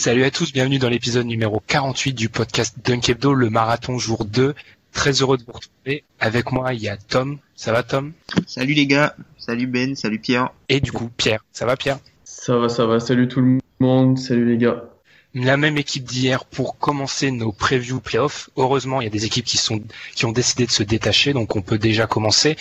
Salut à tous, bienvenue dans l'épisode numéro 48 du podcast Dunk Hebdo, le marathon jour 2. Très heureux de vous retrouver. Avec moi, il y a Tom. Ça va Tom? Salut les gars, salut Ben, salut Pierre. Et du coup, Pierre. Ça va Pierre? Ça va, ça va. Salut tout le monde. Salut les gars. La même équipe d'hier pour commencer nos previews playoffs. Heureusement, il y a des équipes qui sont qui ont décidé de se détacher, donc on peut déjà commencer.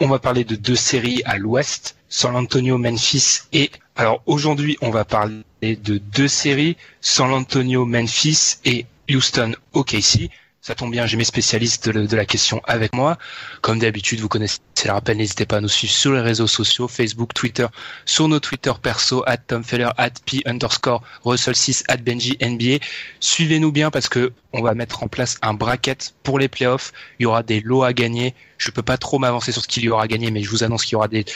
On va parler de deux séries à l'ouest, San Antonio, Memphis et alors aujourd'hui, on va parler de deux séries, San Antonio, Memphis et Houston, OKC. Ça tombe bien, j'ai mes spécialistes de, la question avec moi. Comme d'habitude, vous connaissez le rappel, n'hésitez pas à nous suivre sur les réseaux sociaux, Facebook, Twitter, sur nos Twitter perso, at TomFeller, at P underscore Russell6, at Benji NBA. Suivez-nous bien parce que on va mettre en place un bracket pour les playoffs. Il y aura des lots à gagner. Je peux pas trop m'avancer sur ce qu'il y aura à gagner, mais je vous annonce qu'il y aura des,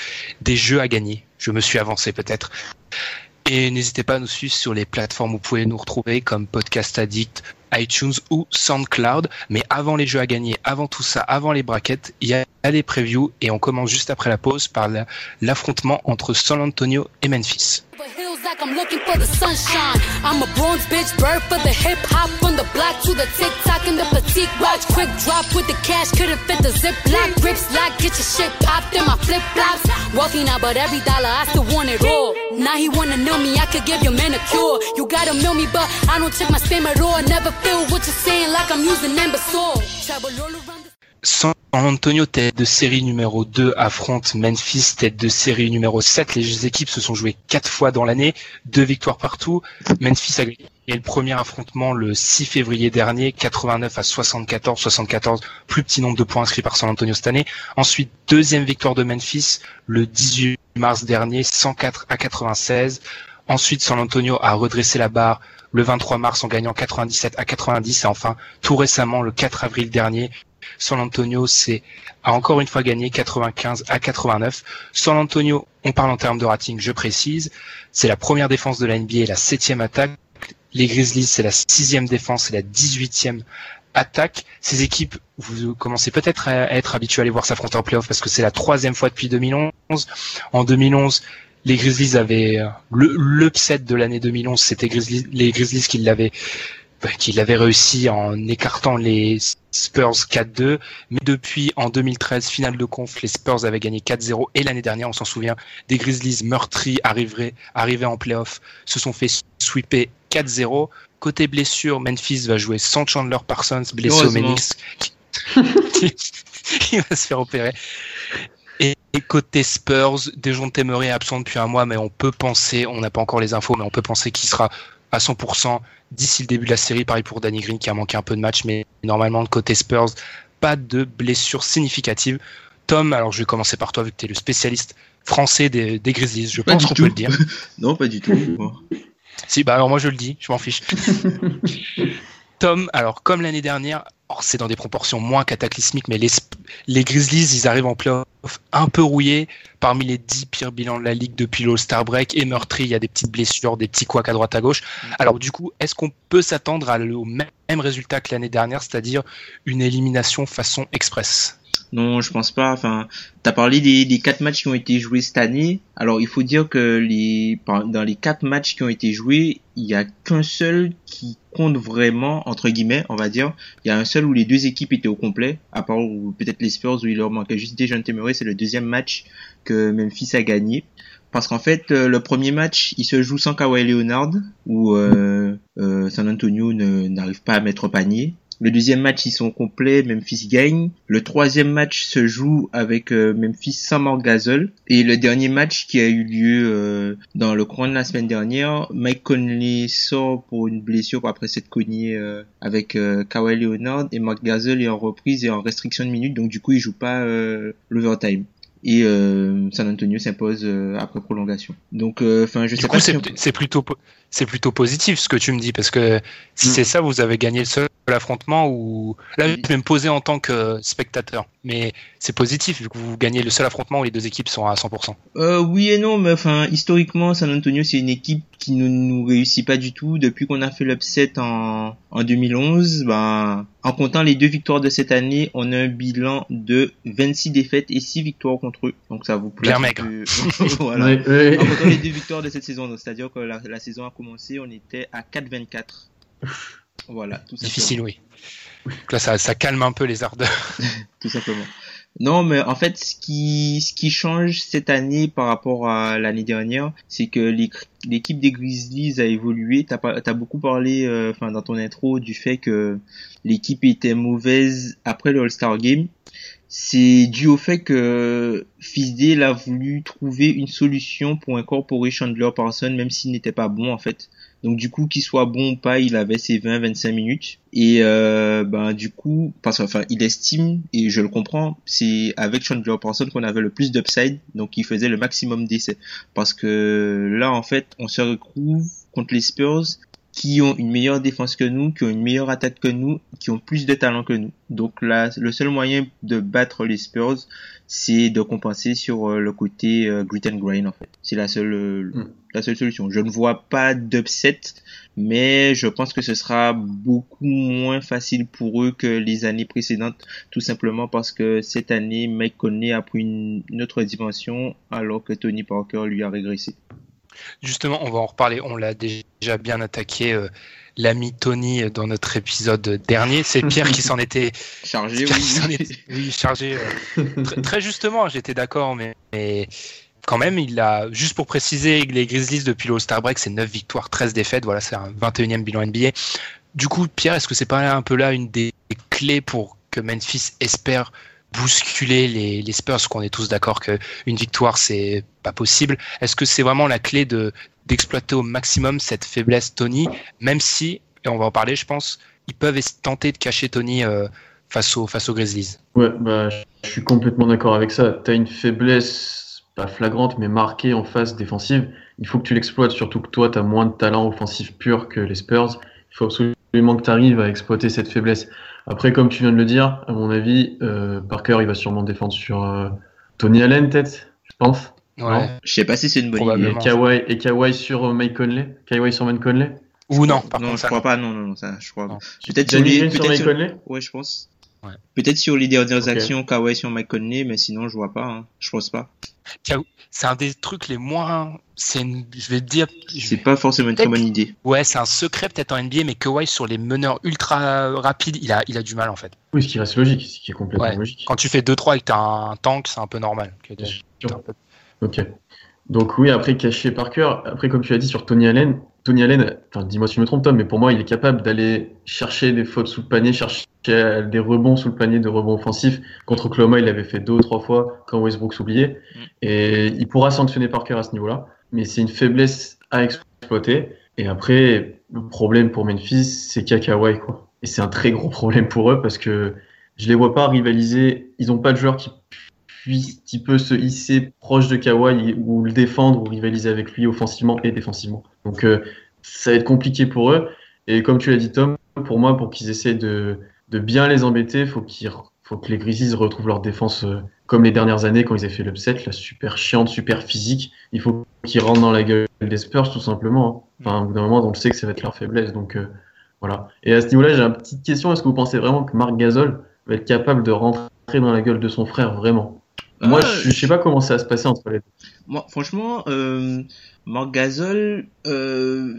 des jeux à gagner. Je me suis avancé peut-être. Et n'hésitez pas à nous suivre sur les plateformes où vous pouvez nous retrouver comme Podcast Addict, iTunes ou SoundCloud. Mais avant les jeux à gagner, avant tout ça, avant les brackets, il y a les previews et on commence juste après la pause par la- l'affrontement entre San Antonio et Memphis. San Antonio, tête de série numéro 2, affronte Memphis, tête de série numéro 7. Les équipes se sont jouées quatre fois dans l'année, deux victoires partout. Memphis a gagné le premier affrontement le 6 février dernier, 89 à 74, 74, plus petit nombre de points inscrits par San Antonio cette année. Ensuite, deuxième victoire de Memphis le 18 mars dernier, 104 à 96. Ensuite, San Antonio a redressé la barre le 23 mars en gagnant 97 à 90 et enfin, tout récemment, le 4 avril dernier, San Antonio c'est a encore une fois gagné 95 à 89. San Antonio, on parle en termes de rating, je précise, c'est la première défense de la NBA et la septième attaque. Les Grizzlies, c'est la sixième défense et la 18e attaque. Ces équipes, vous commencez peut-être à être habitués à les voir s'affronter en playoff parce que c'est la troisième fois depuis 2011. En 2011, les Grizzlies avaient euh, le l'upset de l'année 2011, c'était Grizzlies, les Grizzlies qui l'avaient bah, qui l'avaient réussi en écartant les Spurs 4-2. Mais depuis, en 2013, finale de conf, les Spurs avaient gagné 4-0. Et l'année dernière, on s'en souvient, des Grizzlies meurtris arrivés, en playoff, se sont fait sweeper 4-0. Côté blessure, Memphis va jouer sans Chandler Parsons, blessé au ménix. Il va se faire opérer. Et côté Spurs, Dejounte Murray est absent depuis un mois, mais on peut penser, on n'a pas encore les infos, mais on peut penser qu'il sera à 100% d'ici le début de la série. Pareil pour Danny Green qui a manqué un peu de match, mais normalement, côté Spurs, pas de blessures significatives. Tom, alors je vais commencer par toi vu que tu es le spécialiste français des, des Grizzlies, je Pas pense qu'on peut le dire. Non, pas du tout. Si, bah alors moi je le dis, je m'en fiche. Tom, alors comme l'année dernière, c'est dans des proportions moins cataclysmiques, mais les, les Grizzlies, ils arrivent en playoff un peu rouillés, parmi les 10 pires bilans de la ligue depuis l'All-Star Break, et meurtris, il y a des petites blessures, des petits couacs à droite à gauche. Alors du coup, est-ce qu'on peut s'attendre à le- au même résultat que l'année dernière, c'est-à-dire une élimination façon express? Non, je pense pas. Enfin, t'as parlé des, des quatre matchs qui ont été joués cette année. Alors, il faut dire que les, dans les quatre matchs qui ont été joués, il y a qu'un seul qui compte vraiment, entre guillemets, on va dire. Il y a un seul où les deux équipes étaient au complet, à part peut-être les Spurs où il leur manquait juste Dejounte Murray. C'est le deuxième match que Memphis a gagné. Parce qu'en fait, euh, le premier match, il se joue sans Kawhi Leonard, où euh, euh, San Antonio n'arrive pas à mettre panier. Le deuxième match, ils sont complets, Memphis gagne. Le troisième match se joue avec euh, Memphis sans Marc Gasol. Et le dernier match qui a eu lieu euh, dans le courant de la semaine dernière, Mike Conley sort pour une blessure après s'être cogné euh, avec Kawhi Leonard et Marc Gasol est en reprise et en restriction de minutes, donc du coup il joue pas l'overtime. Et euh, San Antonio s'impose euh, après prolongation. Donc, euh, enfin, je Du sais coup, pas. c'est si on- c'est plutôt, c'est plutôt positif ce que tu me dis, parce que si Mm. c'est ça, vous avez gagné le seul affrontement où là, je vais me poser en tant que spectateur, mais c'est positif vu que vous gagnez le seul affrontement où les deux équipes sont à 100%. Euh, oui et non, mais enfin, historiquement, San Antonio, c'est une équipe qui ne nous réussit pas du tout. Depuis qu'on a fait l'upset en, en 2011, ben, en comptant les deux victoires de cette année, on a un bilan de 26 défaites et 6 victoires contre eux. Donc ça vous plaît. Bien voilà. En comptant les deux victoires de cette saison, c'est-à-dire que la, la saison a commencé, on était à 4-24. Voilà, tout. Difficile, oui. Donc là, ça, calme un peu les ardeurs. tout simplement. Non, mais en fait, ce qui, ce qui change cette année par rapport à l'année dernière, c'est que l'équipe des Grizzlies a évolué. T'as beaucoup parlé, euh, enfin, dans ton intro, du fait que l'équipe était mauvaise après le All-Star Game. C'est dû au fait que Fisdale a voulu trouver une solution pour incorporer Chandler Parsons, même s'il n'était pas bon, en fait. Donc du coup, qu'il soit bon ou pas, il avait ses 20-25 minutes. Et euh, ben du coup, parce qu'enfin, il estime, et je le comprends, c'est avec Chandler Parsons qu'on avait le plus d'upside, donc il faisait le maximum d'essais. Parce que là, en fait, on se retrouve contre les Spurs qui ont une meilleure défense que nous, qui ont une meilleure attaque que nous, qui ont plus de talent que nous. Donc là, le seul moyen de battre les Spurs, c'est de compenser sur euh, le côté euh, grit and grind en fait. C'est la seule euh, Mm. la seule solution. Je ne vois pas d'upset, mais je pense que ce sera beaucoup moins facile pour eux que les années précédentes, tout simplement parce que cette année, Mike Conley a pris une, une autre dimension, alors que Tony Parker lui a régressé. Justement, on va en reparler. On l'a déjà bien attaqué, euh, l'ami Tony, euh, dans notre épisode dernier. C'est Pierre qui s'en était Chargé, Pierre qui s'en oui. était- oui, chargé. euh, très, très justement, j'étais d'accord, mais, mais quand même, il a, juste pour préciser, les Grizzlies depuis l'All-Star Break, c'est 9 victoires, 13 défaites. Voilà, c'est un 21e bilan NBA. Du coup, Pierre, est-ce que c'est pas un peu là une des clés pour que Memphis espère bousculer les, les Spurs, qu'on est tous d'accord que une victoire c'est pas possible. Est-ce que c'est vraiment la clé de d'exploiter au maximum cette faiblesse Tony, même si, et on va en parler, je pense, ils peuvent tenter de cacher Tony euh, face aux face aux Grizzlies. Ouais, bah, je suis complètement d'accord avec ça. Tu as une faiblesse, pas flagrante, mais marquée en phase défensive. Il faut que tu l'exploites, surtout que toi, tu as moins de talent offensif pur que les Spurs. Il faut absolument que tu arrives à exploiter cette faiblesse. Après, comme tu viens de le dire, à mon avis, euh, Parker, il va sûrement défendre sur euh, Tony Allen, peut-être, je pense. Ouais. Je sais pas si c'est une bonne idée. Et Probablement. Kawhi, et Kawhi sur euh, Mike Conley? Kawhi sur Mike Conley? Ou non, par non, contre, je ça, crois non. pas, non, non, non, ça, je crois Non. pas. Peut-être sur les, Green sur Mike sur- Conley? Ouais, je pense. Ouais. Peut-être sur les dernières actions, Kawhi sur Mike Conley, mais sinon, je vois pas, hein. Je pense pas. C'est un des trucs les moins. C'est une- je vais te dire. je C'est pas forcément une très bonne idée. Ouais, c'est un secret peut-être en NBA, mais Kawhi sur les meneurs ultra rapides, il a, il a du mal en fait. Oui, ce qui reste logique, ce qui est complètement Ouais. logique. Quand tu fais 2-3 et que t'as un tank, c'est un peu normal. Ok. Donc oui, après caché Parker, après comme tu as dit sur Tony Allen, Tony Allen, enfin dis-moi si je me trompe Tom, mais pour moi il est capable d'aller chercher des fautes sous le panier, chercher des rebonds sous le panier, de rebonds offensifs. Contre Oklahoma, il l'avait fait deux ou trois fois quand Westbrook s'oubliait. Mm. Et il pourra sanctionner Parker à ce niveau-là, mais c'est une faiblesse à exploiter. Et après, le problème pour Memphis, c'est Kawhi, quoi. Et c'est un très gros problème pour eux parce que je les vois pas rivaliser. Ils ont pas de joueur qui puisse qui peut se hisser proche de Kawhi ou le défendre ou rivaliser avec lui offensivement et défensivement. Donc euh, ça va être compliqué pour eux. Et comme tu l'as dit, Tom, pour moi, pour qu'ils essaient de, de bien les embêter, faut faut que les Grizzlies retrouvent leur défense euh, comme les dernières années quand ils avaient fait l'upset, la super chiante, super physique. Il faut qu'ils rentrent dans la gueule des Spurs tout simplement. hein. Enfin, au bout d'un moment, on le sait que ça va être leur faiblesse. Donc euh, voilà. Et à ce niveau-là, j'ai une petite question. Est-ce que vous pensez vraiment que Marc Gasol va être capable de rentrer dans la gueule de son frère vraiment? Moi, Ah, je, je sais pas comment ça va se passer entre les deux. Moi, franchement, euh, Marc Gasol, euh,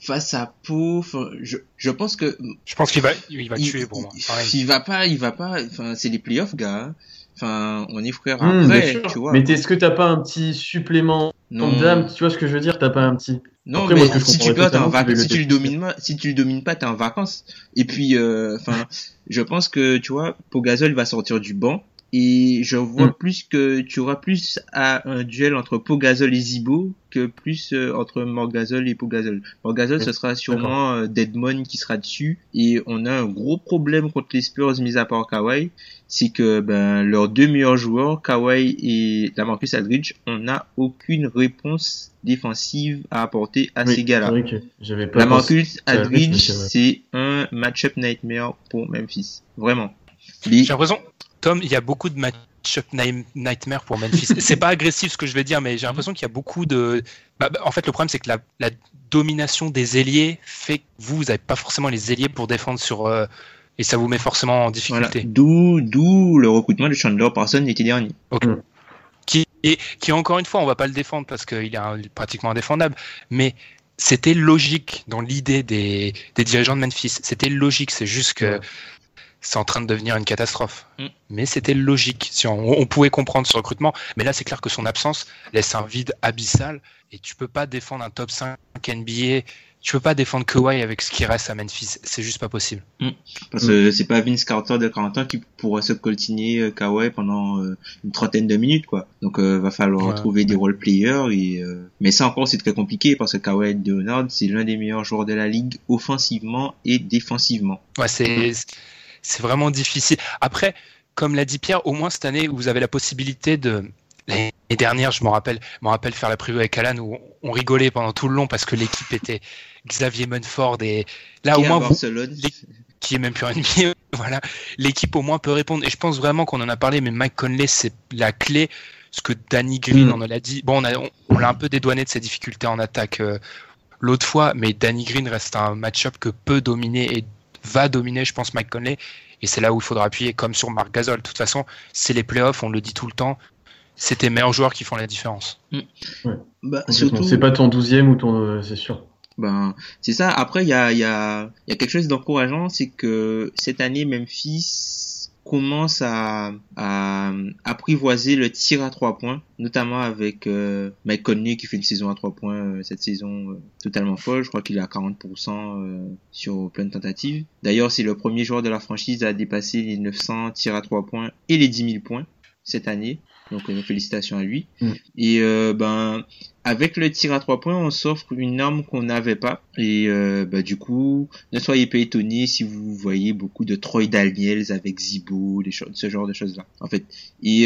face à Pau, enfin, je, je pense que Je pense qu'il va, il va il, tuer pour moi. il- Pareil. il va pas, il va pas. Enfin, c'est les playoffs, gars. hein. Enfin, on est frères Hum, après, tu vois. Mais est-ce que t'as pas un petit supplément non, d'âme Tu vois ce que je veux dire? T'as pas un petit non, Après, mais moi, ce que je si tu perds, en si le tu le domines pas, si tu le domines pas, t'es en vacances. Et puis, euh, enfin, je pense que tu vois, Pogazol va sortir du banc. Et je vois Mm. plus que tu auras plus à un duel entre Pogazol et Zibo que plus euh, entre Morgazol et Pogazol. Morgazol, ce sera sûrement euh, Deadmon qui sera dessus. Et on a un gros problème contre les Spurs, mis à part Kawhi. C'est que ben, leurs deux meilleurs joueurs, Kawhi et Lamarcus Aldridge, on n'a aucune réponse défensive à apporter à Oui, ces gars-là. Lamarcus Aldridge, c'est un match-up nightmare pour Memphis. Vraiment. Les- J'ai l'impression, Tom, il y a beaucoup de match-up ni- nightmare pour Memphis. c'est pas agressif ce que je vais dire, mais j'ai l'impression qu'il y a beaucoup de. Bah, bah, en fait, le problème, c'est que la, la domination des ailiers fait que vous, vous n'avez pas forcément les ailiers pour défendre sur. euh, et ça vous met forcément en Voilà. difficulté. D'où, d'où le recrutement de Chandler Parsons l'été dernier. Qui, et, qui, encore une fois, on va pas le défendre parce qu'il est un- pratiquement indéfendable, mais c'était logique dans l'idée des, des dirigeants de Memphis. C'était logique, c'est juste que. Ouais. C'est en train de devenir une catastrophe. Mm. Mais c'était logique. Si on, on pouvait comprendre ce recrutement. Mais là, c'est clair que son absence laisse un vide abyssal. Et tu peux pas défendre un top 5 NBA. Tu peux pas défendre Kawhi avec ce qui reste à Memphis. C'est juste pas possible. Parce que c'est pas Vince Carter de 40 ans qui pourra se coltiner euh, Kawhi pendant euh, une trentaine de minutes, quoi. Donc, euh, va falloir Ouais. trouver des role players et, euh, mais ça encore, c'est très compliqué parce que Kawhi Leonard, c'est l'un des meilleurs joueurs de la ligue offensivement et défensivement. Ouais, c'est, c'est vraiment difficile. Après, comme l'a dit Pierre, au moins cette année, vous avez la possibilité de. L'année dernière, je me rappelle, rappelle faire la preview avec Alan où on rigolait pendant tout le long parce que l'équipe était Xavier Munford et là Qui au moins Barcelone. qui est même plus un ennemi. voilà, l'équipe au moins peut répondre. Et je pense vraiment qu'on en a parlé, mais Mike Conley c'est la clé. Ce que Danny Green, Mm. on l'a dit. Bon, on, a, on, on l'a un peu dédouané de ses difficultés en attaque euh, l'autre fois, mais Danny Green reste un match-up que peut dominer et va dominer, je pense, Mike Conley. Et c'est là où il faudra appuyer, comme sur Marc Gasol. De toute façon, c'est les playoffs, on le dit tout le temps. C'est tes meilleurs joueurs qui font la différence. Bah, Complètement. surtout, C'est pas ton douzième ou ton, euh, c'est sûr. Ben, c'est ça. Après, il y a, il y, a, il y a quelque chose d'encourageant, c'est que cette année, Memphis commence à, apprivoiser le tir à trois points, notamment avec euh, Mike Conley qui fait une saison à trois points euh, cette saison euh, totalement folle. Je crois qu'il est à 40% euh, sur plein de tentatives. D'ailleurs, c'est le premier joueur de la franchise à dépasser les 900 tirs à trois points et les 10 000 points cette année. Donc, euh, félicitations à lui. Mm. Et euh, ben, avec le tir à trois points, on s'offre une arme qu'on n'avait pas. Et euh, bah, du coup, ne soyez pas étonnés si vous voyez beaucoup de Troy Daniels avec Zibo, des choses, ce genre de choses-là. En fait, et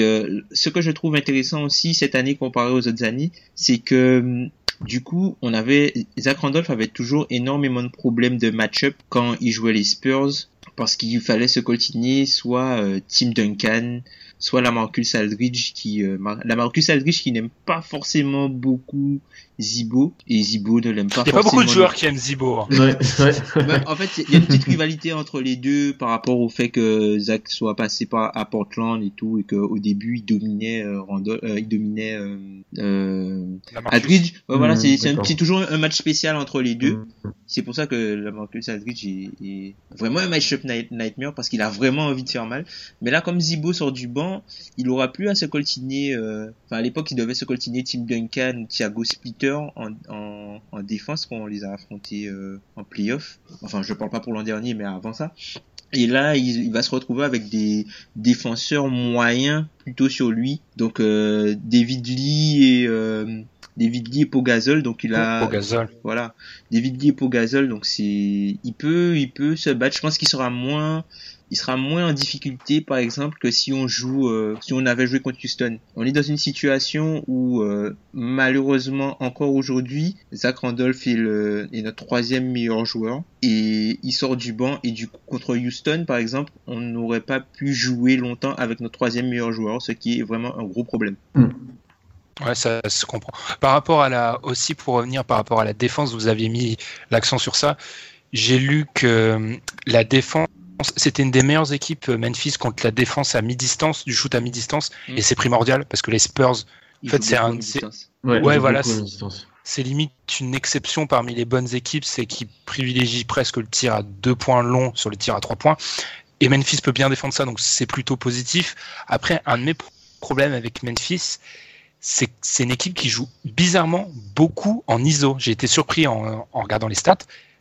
ce que je trouve intéressant aussi cette année comparé aux autres années, c'est que hum, du coup, on avait Zach Randolph avait toujours énormément de problèmes de match-up quand il jouait les Spurs parce qu'il fallait se coltiner soit euh, Tim Duncan, soit la Marcus Aldridge qui euh, Mar- la Marcus Aldridge qui n'aime pas forcément beaucoup Zibo et Zibo ne l'aime pas Il n'y a pas beaucoup de joueurs qui aiment Zibo. hein. Ouais, ouais. ben, en fait, il y a une petite rivalité entre les deux par rapport au fait que Zach soit passé par à Portland et tout, et qu'au début il dominait euh, Randall, euh, il dominait euh, euh. Aldridge. Ouais, Mmh, c'est c'est un d'accord. petit toujours un match spécial entre les deux. Mm. C'est pour ça que la Marcus Aldridge est, est vraiment un nightmare parce qu'il a vraiment envie de faire mal. Mais là, comme Zibo sort du banc, il aura plus à se coltiner. euh, à l'époque, il devait se coltiner Tim Duncan, Thiago Splitter en, en, en défense quand on les a affrontés euh, en playoff. Enfin, je parle pas pour l'an dernier, mais avant ça. Et là, il, va se retrouver avec des défenseurs moyens plutôt sur lui. Donc, euh, David Lee et David Lee et Pogazol. Donc, il a Au gazole. voilà David Lee et Pogazol donc c'est il peut il peut se battre je pense qu'il sera moins il sera moins en difficulté, par exemple, que si on joue, euh, si on avait joué contre Houston. On est dans une situation où, euh, malheureusement, encore aujourd'hui, Zach Randolph est, le, est notre troisième meilleur joueur et il sort du banc et du coup, contre Houston, par exemple, on n'aurait pas pu jouer longtemps avec notre troisième meilleur joueur, ce qui est vraiment un gros problème. Hmm. Ouais, ça se comprend. Par rapport à la, aussi pour revenir par rapport à la défense, vous aviez mis l'accent sur ça. J'ai lu que la défense c'était une des meilleures équipes euh, Memphis contre la défense à mi-distance, du shoot à mi-distance, Mm. et c'est primordial parce que les Spurs, Il fait, c'est un- en. Ouais, voilà, c'est- limite une exception parmi les bonnes équipes, c'est qu'ils privilégient presque le tir à deux points long sur le tir à trois points. Et Memphis peut bien défendre ça, donc c'est plutôt positif. Après, un de mes pro- problèmes avec Memphis, c'est une équipe qui joue bizarrement beaucoup en ISO. J'ai été surpris en, regardant les stats,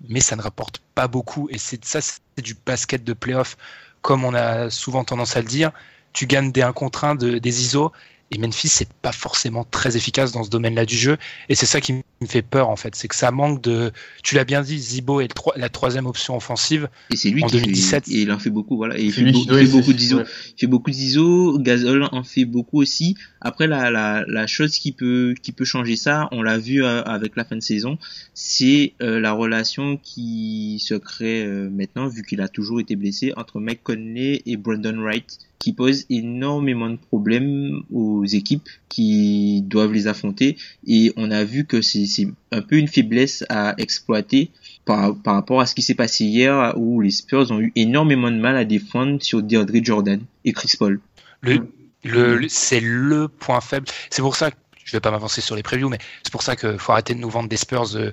mais ça ne rapporte pas beaucoup. Et c'est ça, c'est du basket de playoff, comme on a souvent tendance à le dire. Tu gagnes des 1 contre 1 de, des ISO. Et Memphis, c'est pas forcément très efficace dans ce domaine-là du jeu. Et c'est ça qui me fait peur, en fait. C'est que ça manque de. Tu l'as bien dit, Zibo est le la troisième option offensive. Et c'est lui En qui 2017. fait, et il en fait beaucoup, voilà. Et il fait, lui beau- qui- il ouais, beaucoup d'ISO. ouais. Il fait beaucoup d'ISO. Gasol en fait beaucoup aussi. Après, la, la, la chose qui peut, qui peut changer ça, on l'a vu euh, avec la fin de saison, c'est euh, la relation qui se crée euh, maintenant, vu qu'il a toujours été blessé, entre Mike Conley et Brandon Wright, qui pose énormément de problèmes aux équipes qui doivent les affronter. Et on a vu que c'est un peu une faiblesse à exploiter par, par rapport à ce qui s'est passé hier où les Spurs ont eu énormément de mal à défendre sur DeAndre Jordan et Chris Paul. Le, Mm. le, le- c'est le point faible. C'est pour ça que je vais pas m'avancer sur les previews, mais c'est pour ça qu'il faut arrêter de nous vendre des Spurs euh,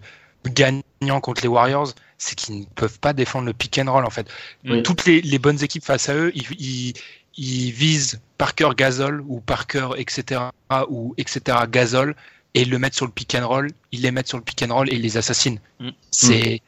gagnants contre les Warriors. C'est qu'ils ne peuvent pas défendre le pick and roll, en fait. Oui. Toutes les, les bonnes équipes face à eux, ils, ils, ils visent Parker Gasol ou Parker, etc., ou etc., Gasol, et ils le mettent sur le pick and roll, ils les mettent sur le pick and roll et ils les assassinent. Mm. C'est,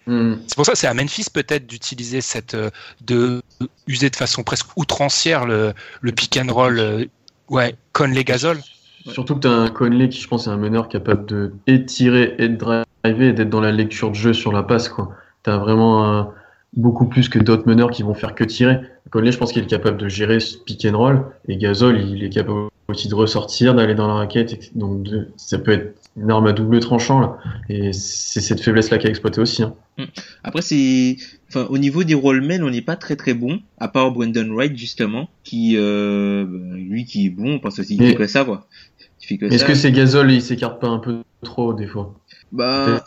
c'est pour ça que c'est à Memphis peut-être d'utiliser cette euh, de user de façon presque outrancière le, le pick and roll euh, ouais Conley Gasol Surtout que tu as un Conley qui, je pense, est un meneur capable de et tirer et de driver et d'être dans la lecture de jeu sur la passe. quoi. Tu as vraiment un- beaucoup plus que d'autres meneurs qui vont faire que tirer. Conley, je pense qu'il est capable de gérer ce pick and roll. Et Gasol, il est capable aussi de ressortir, d'aller dans la raquette. et- Donc ça peut être une arme à double tranchant. Là. Et c'est cette faiblesse-là qu'il a exploité aussi. hein. Après, c'est, enfin, au niveau des rollmen, on n'est pas très très bon, à part Brandon Wright, justement, qui, euh, ben, lui qui est bon, parce qu'il fait que ça, quoi. Que Est-ce ça. que c'est Gasol, il s'écarte pas un peu trop des fois? Bah.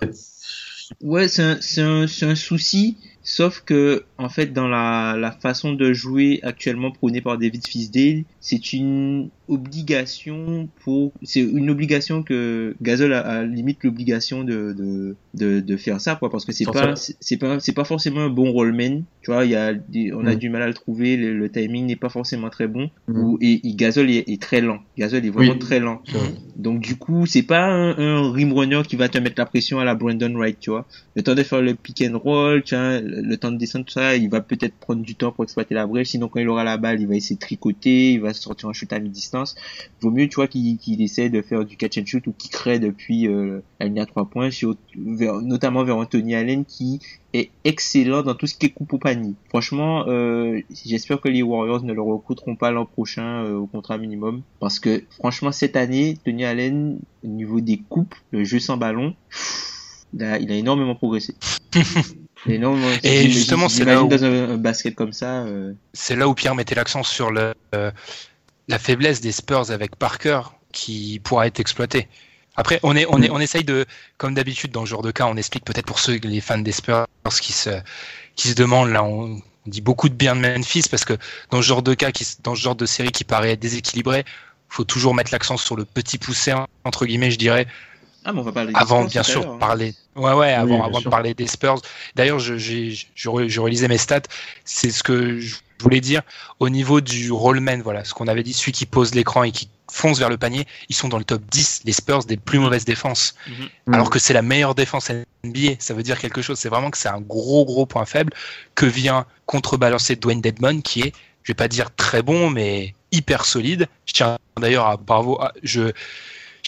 Ouais, c'est un, c'est un, c'est un souci, sauf que, en fait, dans la, la façon de jouer actuellement prônée par David Fisdale, c'est une obligation pour, c'est une obligation que Gasol a, a limite l'obligation de, de, de, de faire ça, quoi, parce que c'est pas, c'est pas, c'est pas forcément un bon rollman, tu vois, il y a on a Mm. du mal à le trouver, le, le timing n'est pas forcément très bon, Mm. ou, et, et Gasol est, est très lent. Gasol est vraiment Oui. très lent. Donc du coup, c'est pas un, un rim runner qui va te mettre la pression à la Brandon Wright, tu vois. Le temps de faire le pick and roll, tu vois, le, le temps de descendre, tout ça, il va peut-être prendre du temps pour exploiter la brèche. Sinon, quand il aura la balle, il va essayer de tricoter, il va sortir un shoot à mi-distance. Vaut mieux, tu vois, qu'il essaie de faire du catch and shoot ou qu'il crée depuis euh, la à trois points, vers- notamment vers Anthony Allen qui est excellent dans tout ce qui est coupe au panier. Franchement, euh, j'espère que les Warriors ne le recruteront pas l'an prochain euh, au contrat minimum parce que franchement cette année, Tony Allen au niveau des coupes, le jeu sans ballon, il a énormément progressé. Il a énormément. Et justement, c'est là où- dans un, basket comme ça. euh, c'est là où Pierre mettait l'accent sur le, euh, la faiblesse des Spurs avec Parker qui pourra être exploitée. Après, on est, on est, on essaye de, comme d'habitude dans ce genre de cas, on explique peut-être pour ceux, les fans des Spurs qui se, qui se demandent là, on, on dit beaucoup de bien de Memphis parce que dans ce genre de cas, qui, dans ce genre de série qui paraît déséquilibré, faut toujours mettre l'accent sur le petit poussé entre guillemets, je dirais, Ah, mais on va parler des avant Spurs bien sûr hein. parler ouais ouais avant, de parler des Spurs. D'ailleurs je, je, re- je relisais mes stats. C'est ce que je voulais dire. Au niveau du rollman voilà ce qu'on avait dit celui qui pose l'écran et qui fonce vers le panier ils sont dans le top 10 les Spurs des plus mauvaises défenses. Mm. alors que c'est la meilleure défense NBA ça veut dire quelque chose. C'est vraiment que c'est un gros gros point faible que vient contrebalancer Dwayne Dedmon qui est je vais pas dire très bon mais hyper solide. Je tiens d'ailleurs à bravo à- je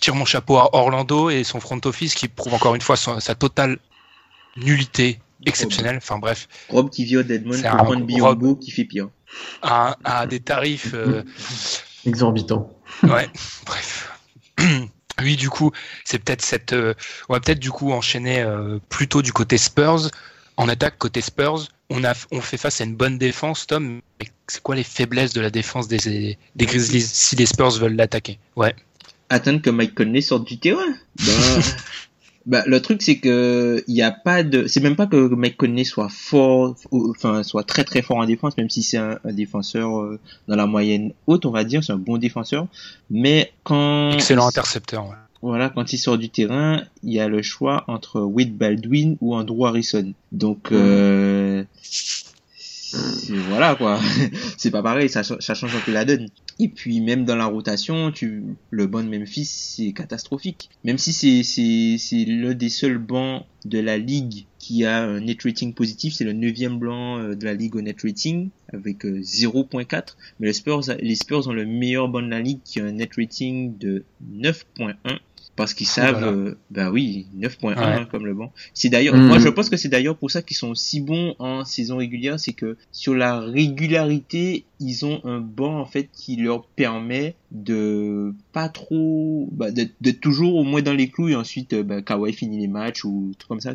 tire mon chapeau à Orlando et son front office qui prouve encore une fois son- sa totale nullité exceptionnelle. Enfin bref, Rob qui viole Deadmond C'est pour un prendre Rob. Biombo qui fait pire. à, à des tarifs. euh, Exorbitant. ouais, bref. Oui, du coup, c'est peut-être cette. euh, on va peut-être du coup enchaîner euh, plutôt du côté Spurs. En attaque côté Spurs, on a on fait face à une bonne défense, Tom. Mais c'est quoi les faiblesses de la défense des, des Grizzlies si les Spurs veulent l'attaquer? Ouais. Attendre que Mike Conley sorte du terrain. Bah, bah, le truc c'est que il y a pas de, c'est même pas que Mike Conley soit fort, ou- enfin soit très très fort en défense, même si c'est un, un défenseur euh, dans la moyenne haute, on va dire, c'est un bon défenseur. Mais quand Excellent intercepteur. ouais. Voilà, quand il sort du terrain, il y a le choix entre Wade Baldwin ou Andrew Harrison. Donc, euh, c'est- voilà quoi, c'est pas pareil, ça, ch- ça change un peu la donne. Et puis même dans la rotation, tu, le banc de Memphis c'est catastrophique. Même si c'est l'un des seuls bancs de la ligue qui a un net rating positif, c'est le neuvième blanc euh, de la ligue au net rating avec euh, 0.4. Mais les Spurs, les Spurs ont le meilleur banc de la ligue qui a un net rating de 9.1 parce qu'ils savent, là. euh, bah oui, 9.1 Ouais. hein, comme le banc. C'est d'ailleurs, Mhm. moi je pense que c'est d'ailleurs pour ça qu'ils sont si bons en saison régulière, c'est que sur la régularité, ils ont un banc en fait qui leur permet de pas trop, bah, d'être d'être toujours au moins dans les clous et ensuite euh, bah, Kawhi finit les matchs ou tout comme ça.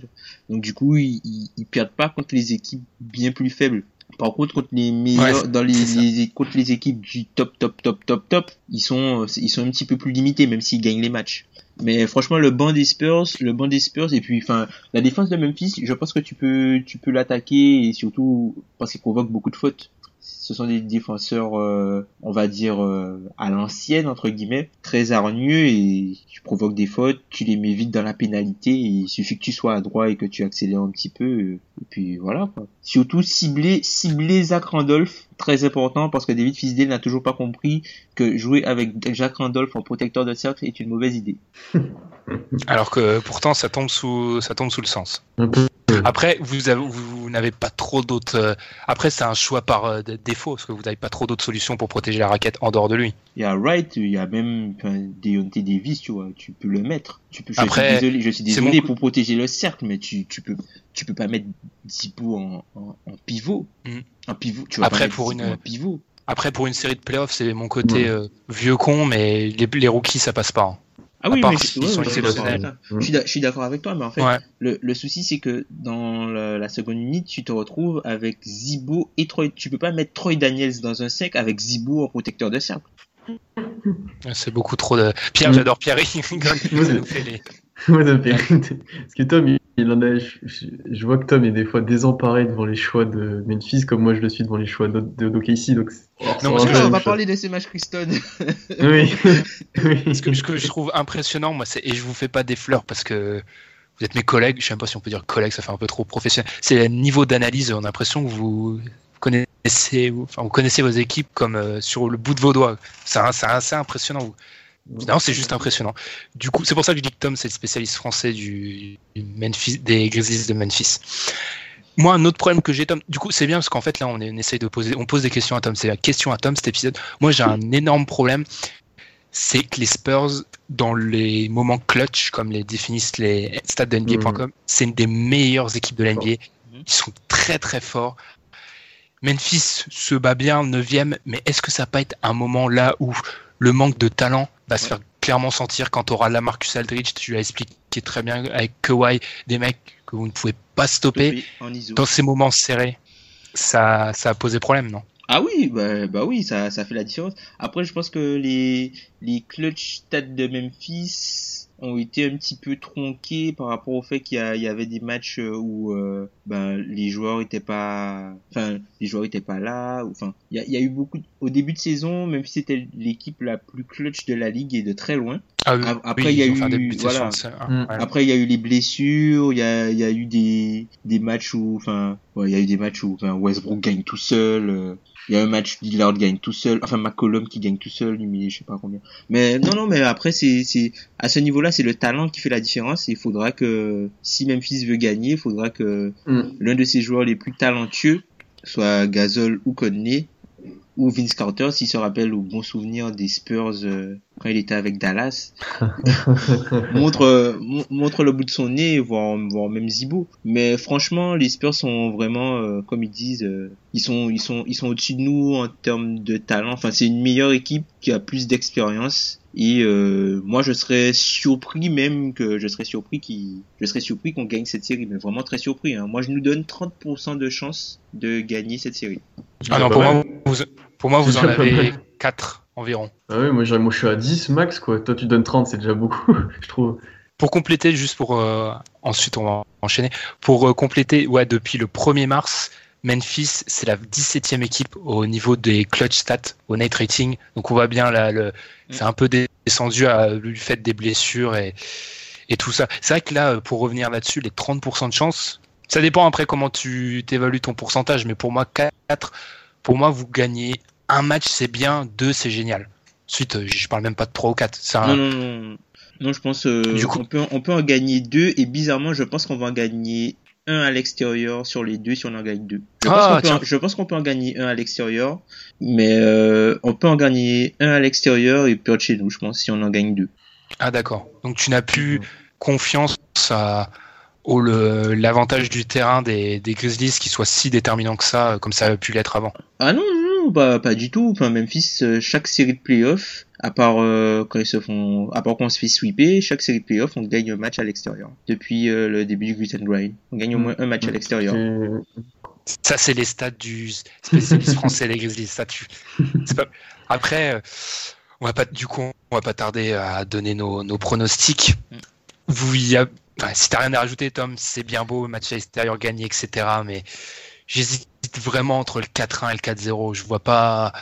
Donc du coup, ils, ils, ils perdent pas contre les équipes bien plus faibles. Par contre, contre les meilleurs, Ouais, dans les, contre les équipes du top, top, top, top, top, ils sont, euh, ils sont un petit peu plus limités, même s'ils gagnent les matchs. Mais franchement, le banc des Spurs, le banc des Spurs, et puis, enfin, la défense de Memphis, je pense que tu peux, tu peux l'attaquer, et surtout, parce qu'il provoque beaucoup de fautes. Ce sont des défenseurs, euh, on va dire, euh, à l'ancienne, entre guillemets, très hargneux, et tu provoques des fautes, tu les mets vite dans la pénalité, et il suffit que tu sois à droit et que tu accélères un petit peu, et puis voilà, quoi. Surtout, cibler, cibler Zach Randolph, très important, parce que David Fisdale n'a toujours pas compris que jouer avec Jack Randolph en protecteur de cercle est une mauvaise idée. Alors que pourtant ça tombe sous ça tombe sous le sens. Un peu. Après, vous, avez- vous, vous n'avez pas trop d'autres. euh, Après, c'est un choix par euh, défaut, parce que vous n'avez pas trop d'autres solutions pour protéger la raquette en dehors de lui. Il y a Wright, il y a même Deontay Davis, tu vois, tu peux le mettre. Tu peux, je Après, suis désolé, je suis c'est désolé mon- pour protéger le cercle, mais tu, tu peux, tu peux pas mettre Zipo en, en, en pivot. Mm. En pivot, tu vas Après, pas pour une- en pivot. Après, pour une série de playoffs, c'est mon côté Ouais. euh, vieux con, mais les, les rookies, ça passe pas. hein. Ah oui, part mais ouais, sont ouais, je suis d'accord avec exceptionnels. ça. Je suis d'a- je suis d'accord avec toi, mais en fait, Ouais. le, le souci c'est que dans la seconde unité, tu te retrouves avec Zibo et Troy. Tu peux pas mettre Troy Daniels dans un sec avec Zibo en protecteur de cercle. C'est beaucoup trop de. Pierre, Mm. j'adore Pierre. il rigole, il Ouais. nous fait les- Ouais, ça fait- Parce que Tom, il- il en a. Je, vois que Tom est des fois désemparé devant les choix de Memphis, comme moi je le suis devant les choix de, de donc. Non, parce que on va chose. parler de ces matchs Christon. Oui. oui. Ce que, ce que je trouve impressionnant, moi, c'est et je vous fais pas des fleurs parce que vous êtes mes collègues. Je sais même pas si on peut dire collègues, ça fait un peu trop professionnel. C'est le niveau d'analyse. On a l'impression que vous connaissez, enfin, vous connaissez vos équipes comme euh, sur le bout de vos doigts. C'est assez impressionnant. Vous. Non, c'est juste impressionnant. Du coup, c'est pour ça que je dis que Tom, c'est le spécialiste français du, du Memphis, des Grizzlies de Memphis. Moi, un autre problème que j'ai, Tom, du coup, c'est bien parce qu'en fait, là, on, est- on essaye de poser, on pose des questions à Tom. C'est la question à Tom, cet épisode. Moi, j'ai un énorme problème. C'est que les Spurs, dans les moments clutch, comme les définissent les stats de NBA.com, c'est une des meilleures équipes de la NBA. Ils sont très, très forts. Memphis se bat bien, 9 mais est-ce que ça va pas être un moment là où le manque de talent va se faire clairement sentir quand tu auras la Marcus Aldridge, tu l'as expliqué très bien avec Kawhi, des mecs que vous ne pouvez pas stopper dans ces moments serrés. Ça, ça a posé problème, non? Ah oui, bah, bah oui, ça, ça fait la différence. Après, je pense que les, les clutch stats de Memphis ont été un petit peu tronqués par rapport au fait qu'il y, a- il y avait des matchs euh, où euh, ben, les joueurs étaient pas, enfin, les joueurs étaient pas là. ou- Enfin, il y a, il y a eu beaucoup. de- Au début de saison, Memphis était l'équipe la plus clutch de la ligue et de très loin. ah, oui, Ap- après, oui, il y a eu- voilà. Mm. ouais. Après, il y a eu les blessures, il y a, il y a eu des, des matchs où, enfin, ouais, il y a eu des matchs où enfin, Westbrook gagne tout seul. Il y a un match où Lillard gagne tout seul. Enfin, McCollum qui gagne tout seul, mais je sais pas combien. Mais non, non, mais après, c'est, c'est, à ce niveau-là, c'est le talent qui fait la différence. Et il faudra que, si Memphis veut gagner, il faudra que Mm. l'un de ses joueurs les plus talentueux, soit Gasol ou Conley, où Vince Carter, s'il se rappelle au bon souvenir des Spurs euh, quand il était avec Dallas, montre euh, mon- montre le bout de son nez, voire, voire même Zibo. Mais franchement, les Spurs sont vraiment, euh, comme ils disent, euh, ils sont ils sont ils sont au-dessus de nous en termes de talent. Enfin, c'est une meilleure équipe qui a plus d'expérience. Et euh, moi, je serais surpris même que je serais surpris qui, je serais surpris qu'on gagne cette série, mais vraiment très surpris. Hein. Moi, je nous donne 30% de chance de gagner cette série. Ah non, pour moi, vous, pour moi, vous en avez mal. 4 environ. Ah oui, moi, je suis à 10 max quoi. Toi tu donnes 30, c'est déjà beaucoup, je trouve. Pour compléter, juste pour euh, ensuite on va enchaîner. Pour euh, compléter, ouais, depuis le 1er mars, Memphis c'est la 17e équipe au niveau des clutch stats, au net rating. Donc on voit bien là, le, c'est un peu descendu à du fait des blessures et, et tout ça. C'est vrai que là, pour revenir là-dessus, les 30% de chance, ça dépend après comment tu t'évalues ton pourcentage, mais pour moi 4, pour moi vous gagnez un match c'est bien, deux c'est génial. Ensuite, euh, je parle même pas de 3 ou 4. C'est un- Non, non, non. Non, je pense euh, Du coup- on peut on peut en gagner deux et bizarrement, je pense qu'on va en gagner un à l'extérieur sur les deux si on en gagne deux. Je pense Ah, qu'on peut, en- peut gagner un à l'extérieur, mais euh, on peut en gagner un à l'extérieur et perdre chez nous, je pense, si on en gagne deux. Ah d'accord. Donc tu n'as plus confiance à, au l'avantage du terrain des, des Grizzlies qui soit si déterminant que ça, comme ça a pu l'être avant. Ah non, non, pas du tout. Enfin, Memphis, euh, chaque série de playoffs, à part euh, quand ils se font, à part quand se fait sweeper, chaque série de playoffs, on gagne un match à l'extérieur. Depuis euh, le début du Grit and on gagne au moins un match à l'extérieur. Ça c'est les stats du spécialiste français des Grizzlies. Après, euh, on va pas du coup, on va pas tarder à donner nos, nos pronostics. Vous y a... enfin, si t'as rien à rajouter, Tom, c'est bien beau, match à l'extérieur gagné, etc. Mais j'hésite vraiment entre le 4-1 et le 4-0. Je vois pas.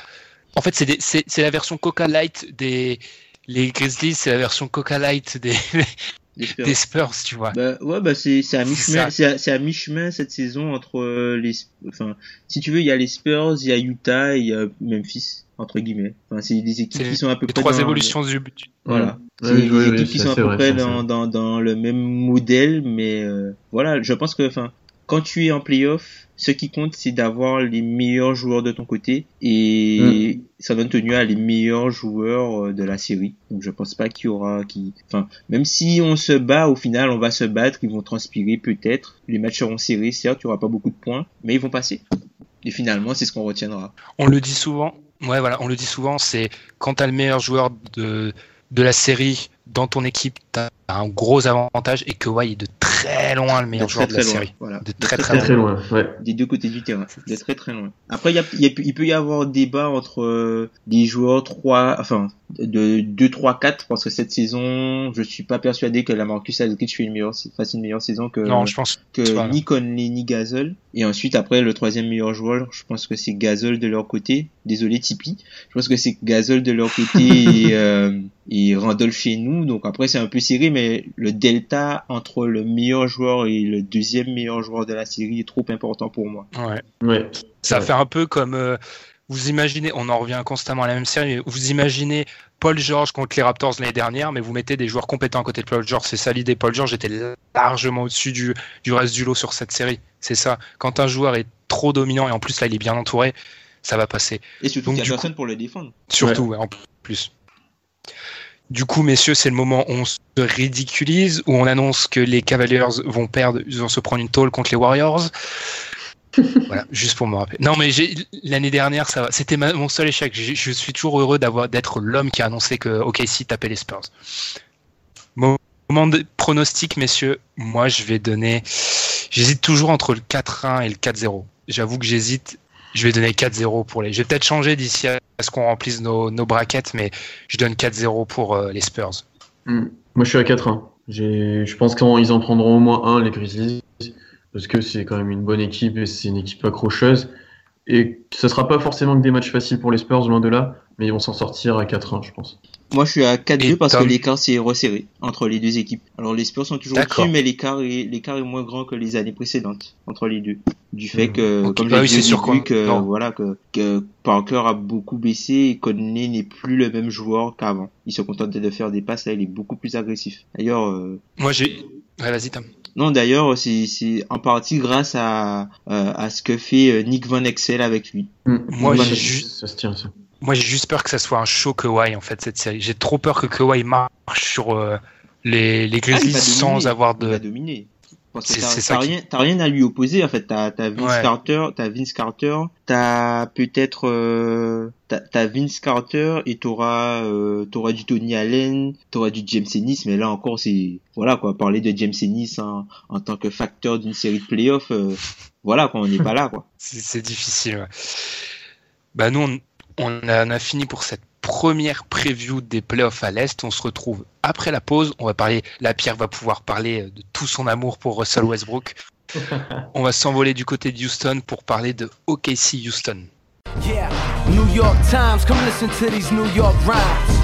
En fait, c'est des- c'est c'est la version Coca Light des les Grizzlies, c'est la version Coca Light des, Spurs. des Spurs, tu vois. Bah ouais bah c'est c'est à mi-chemin c'est à, c'est à mi-chemin cette saison entre euh, les enfin si tu veux il y a les Spurs il y a Utah et il y a Memphis entre guillemets enfin c'est des équipes C'est qui sont à peu Les près trois dans- évolutions du but. voilà Ouais, c'est oui, des oui, équipes oui, qui sont à peu vrai, près dans, dans dans le même modèle mais euh, voilà je pense que enfin quand tu es en playoff ce qui compte c'est d'avoir les meilleurs joueurs de ton côté et ça donne tenu à les meilleurs joueurs euh, de la série donc je pense pas qu'il y aura qui enfin même si on se bat au final on va se battre ils vont transpirer peut-être les matchs seront serrés certes il y aura pas beaucoup de points mais ils vont passer et finalement c'est ce qu'on retiendra On le dit souvent. Ouais, voilà, on le dit souvent. C'est quand t'as le meilleur joueur de de la série dans ton équipe, t'as un gros avantage et que il est de très loin le meilleur de joueur très de la très loin série. voilà De très, Très très loin, ouais. des deux côtés du terrain, de très très loin. Après, il, y a, il, y a- il peut y avoir débat entre euh, des joueurs 3, enfin, de 2, 3, 4, parce que cette saison, je suis pas persuadé que la Marcus Aldridge fait une meilleure, fasse une meilleure saison que, Non, je pense que pas- ni Conley ni Gasol. Et ensuite, après, le troisième meilleur joueur, je pense que c'est Gasol de leur côté. Désolé, Tipeee. Je pense que c'est Gasol de leur côté et, euh, et Randolph chez nous. Donc après, c'est un peu serré, mais le delta entre le meilleur joueur et le deuxième meilleur joueur de la série est trop important pour moi. Ouais. Ouais. Ça Ouais. fait un peu comme euh, vous imaginez, on en revient constamment à la même série, mais vous imaginez Paul George contre les Raptors l'année dernière, mais vous mettez des joueurs compétents à côté de Paul George. C'est ça l'idée. Paul George était largement au-dessus du, du reste du lot sur cette série. C'est ça. Quand un joueur est trop dominant et en plus là il est bien entouré, ça va passer. Et surtout Donc, qu'il y a personne pour le défendre. Surtout, ouais, en plus. Du coup, messieurs, c'est le moment où on se ridiculise, où on annonce que les Cavaliers vont perdre, ils vont se prendre une tôle contre les Warriors. voilà, juste pour me rappeler. Non, mais l'année dernière, ça. C'était mon seul échec. Je suis toujours heureux d'avoir d'être l'homme qui a annoncé que OKC tapait les Spurs. Mo- Moment de pronostic, messieurs. Moi, je vais donner. J'hésite toujours entre le 4-1 et le 4-0. J'avoue que j'hésite. Je vais donner 4-0 pour les. Je vais peut-être changer d'ici à ce qu'on remplisse nos, nos braquettes, mais je donne 4-0 pour euh, les Spurs. Hmm. Moi, je suis à 4-1. J'ai- Je pense qu'ils en prendront au moins un, les Grizzlies, parce que c'est quand même une bonne équipe et c'est une équipe accrocheuse. Et ce sera pas forcément que des matchs faciles pour les Spurs, loin de là, mais ils vont s'en sortir à 4-1 je pense. Moi, je suis à 4-2 Et parce Tom que l'écart s'est resserré entre les deux équipes. Alors, les Spurs sont toujours au-dessus, mais l'écart est, l'écart est moins grand que les années précédentes entre les deux. Du fait que, Ok, comme bah j'ai oui, dit au que, non. voilà, que, que Parker a beaucoup baissé et Conley n'est plus le même joueur qu'avant. Il se contente de faire des passes, là, il est beaucoup plus agressif. D'ailleurs, euh, Moi, j'ai. Ouais, vas-y, Tom. Non, d'ailleurs, c'est c'est en partie grâce à euh, à ce que fait euh, Nick Van Exel avec lui. Mm. Moi, j'ai ça- ju- ça se tient ça. Moi, j'ai juste peur que ça soit un show Kawhi, en fait, cette série. J'ai trop peur que Kawhi marche sur euh, les, les Ah, Grizzlies sans dominer. avoir Il va de. dominer. T'as t'as qui- rien, rien à lui opposer en fait. T'as t'as Vince Ouais. Carter, t'as Vince Carter, t'as peut-être euh, t'as Vince Carter et t'auras euh, t'auras du Tony Allen, t'auras du James Ennis, mais là encore c'est voilà quoi. Parler de James Ennis en, en tant que facteur d'une série de playoffs, euh, voilà quoi, on n'est pas là quoi. C'est c'est difficile. ouais. Bah, nous, on, on a, on a fini pour cette première preview des playoffs à l'Est. On se retrouve après la pause. On va parler. La Pierre va pouvoir parler de tout son amour pour Russell Westbrook. On va s'envoler du côté de Houston pour parler de OKC Houston. Yeah, New York Times, come listen to these New York rhymes.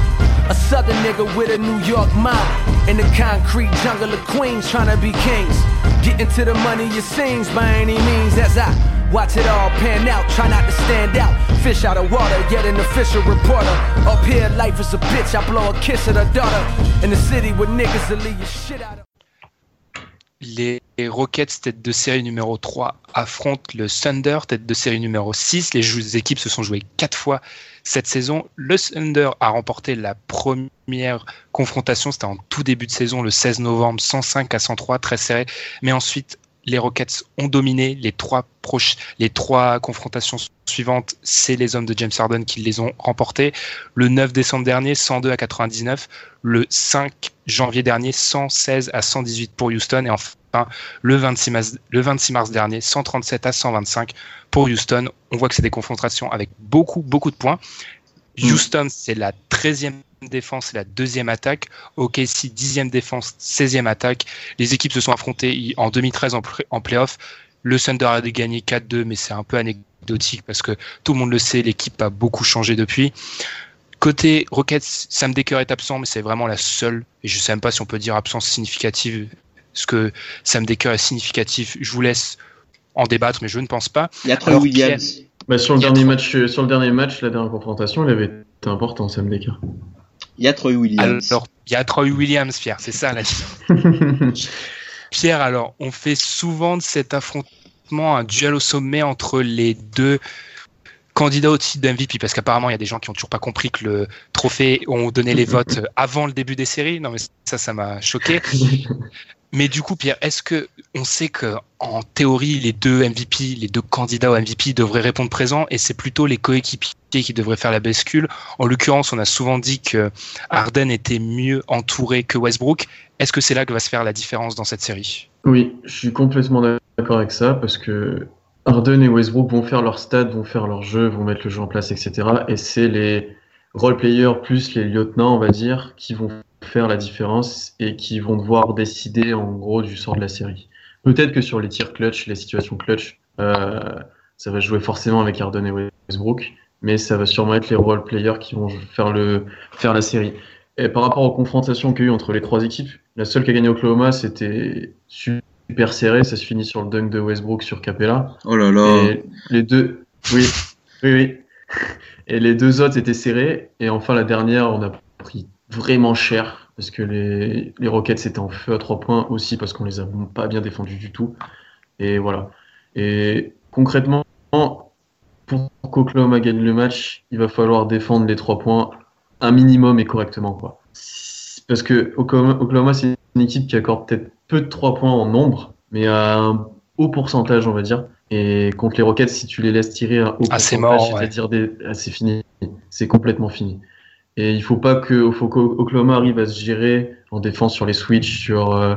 A southern nigga with a New York mind. In the concrete jungle of Queens, trying to be kings. Getting to the money it seems by any means as I Les Rockets, tête de série numéro 3, affrontent le Thunder, tête de série numéro 6. Les équipes se sont jouées quatre fois cette saison. Le Thunder a remporté la première confrontation, c'était en tout début de saison, le 16 novembre, 105 à 103, très serré. Mais ensuite, les Rockets ont dominé les trois, proches, les trois confrontations suivantes. C'est les hommes de James Harden qui les ont remportées. Le 9 décembre dernier, 102 à 99. Le 5 janvier dernier, 116 à 118 pour Houston. Et enfin, le 26 mars, le 26 mars dernier, 137 à 125 pour Houston. On voit que c'est des confrontations avec beaucoup, beaucoup de points. Houston, c'est la 13e défense et la deuxième attaque. OKC, 10e défense, 16e attaque. Les équipes se sont affrontées en 2013 en, play- en playoff. Le Thunder a gagné 4-2, mais c'est un peu anecdotique parce que tout le monde le sait, l'équipe a beaucoup changé depuis. Côté Rockets, Sam Decker est absent, mais c'est vraiment la seule, et je sais même pas si on peut dire absence significative. Est-ce que Sam Decker est significatif Je vous laisse en débattre, mais je ne pense pas. Il y a Troy Alors, Williams. Bah, sur, le a dernier trois- match, sur le dernier match, la dernière confrontation, il avait été important, Sam Decker. Il y a Troy Williams. Alors, il y a Troy Williams, Pierre, c'est ça la Pierre, alors, on fait souvent de cet affrontement un duel au sommet entre les deux candidats au titre d'MVP, parce qu'apparemment, il y a des gens qui ont toujours pas compris que le trophée ont donné les votes avant le début des séries. Non, mais ça, ça m'a choqué. Mais du coup, Pierre, est-ce que on sait que en théorie, les deux MVP, les deux candidats au MVP devraient répondre présent, et c'est plutôt les coéquipiers qui devraient faire la bascule. En l'occurrence, on a souvent dit que Harden était mieux entouré que Westbrook. Est-ce que c'est là que va se faire la différence dans cette série? Oui, je suis complètement d'accord avec ça parce que Harden et Westbrook vont faire leur stade, vont faire leur jeu, vont mettre le jeu en place, etc. Et c'est les role players plus les lieutenants, on va dire, qui vont faire la différence et qui vont devoir décider en gros du sort de la série. Peut-être que sur les tirs clutch, les situations clutch, euh, ça va jouer forcément avec Harden et Westbrook, mais ça va sûrement être les role players qui vont faire le faire la série. Et par rapport aux confrontations qu'il y a eu entre les trois équipes, la seule qui a gagné Oklahoma, c'était super serré. Ça se finit sur le dunk de Westbrook sur Capella. Oh là là. Et les deux, oui, oui, oui. Et les deux autres étaient serrés. Et enfin, la dernière, on a pris vraiment cher parce que les, les Rockets étaient en feu à trois points aussi parce qu'on les a pas bien défendus du tout. Et voilà. Et concrètement, pour qu'Oklahoma gagne le match, il va falloir défendre les trois points un minimum et correctement, quoi. Parce que Oklahoma, Oklahoma, c'est une équipe qui accorde peut-être peu de trois points en nombre, mais à un haut pourcentage, on va dire. Et contre les Rockets, si tu les laisses tirer à haut Ah, pourcentage, ouais. c'est-à-dire des... ah, c'est fini, c'est complètement fini. Et il faut pas que faut arrive à se gérer en défense sur les switches, sur euh,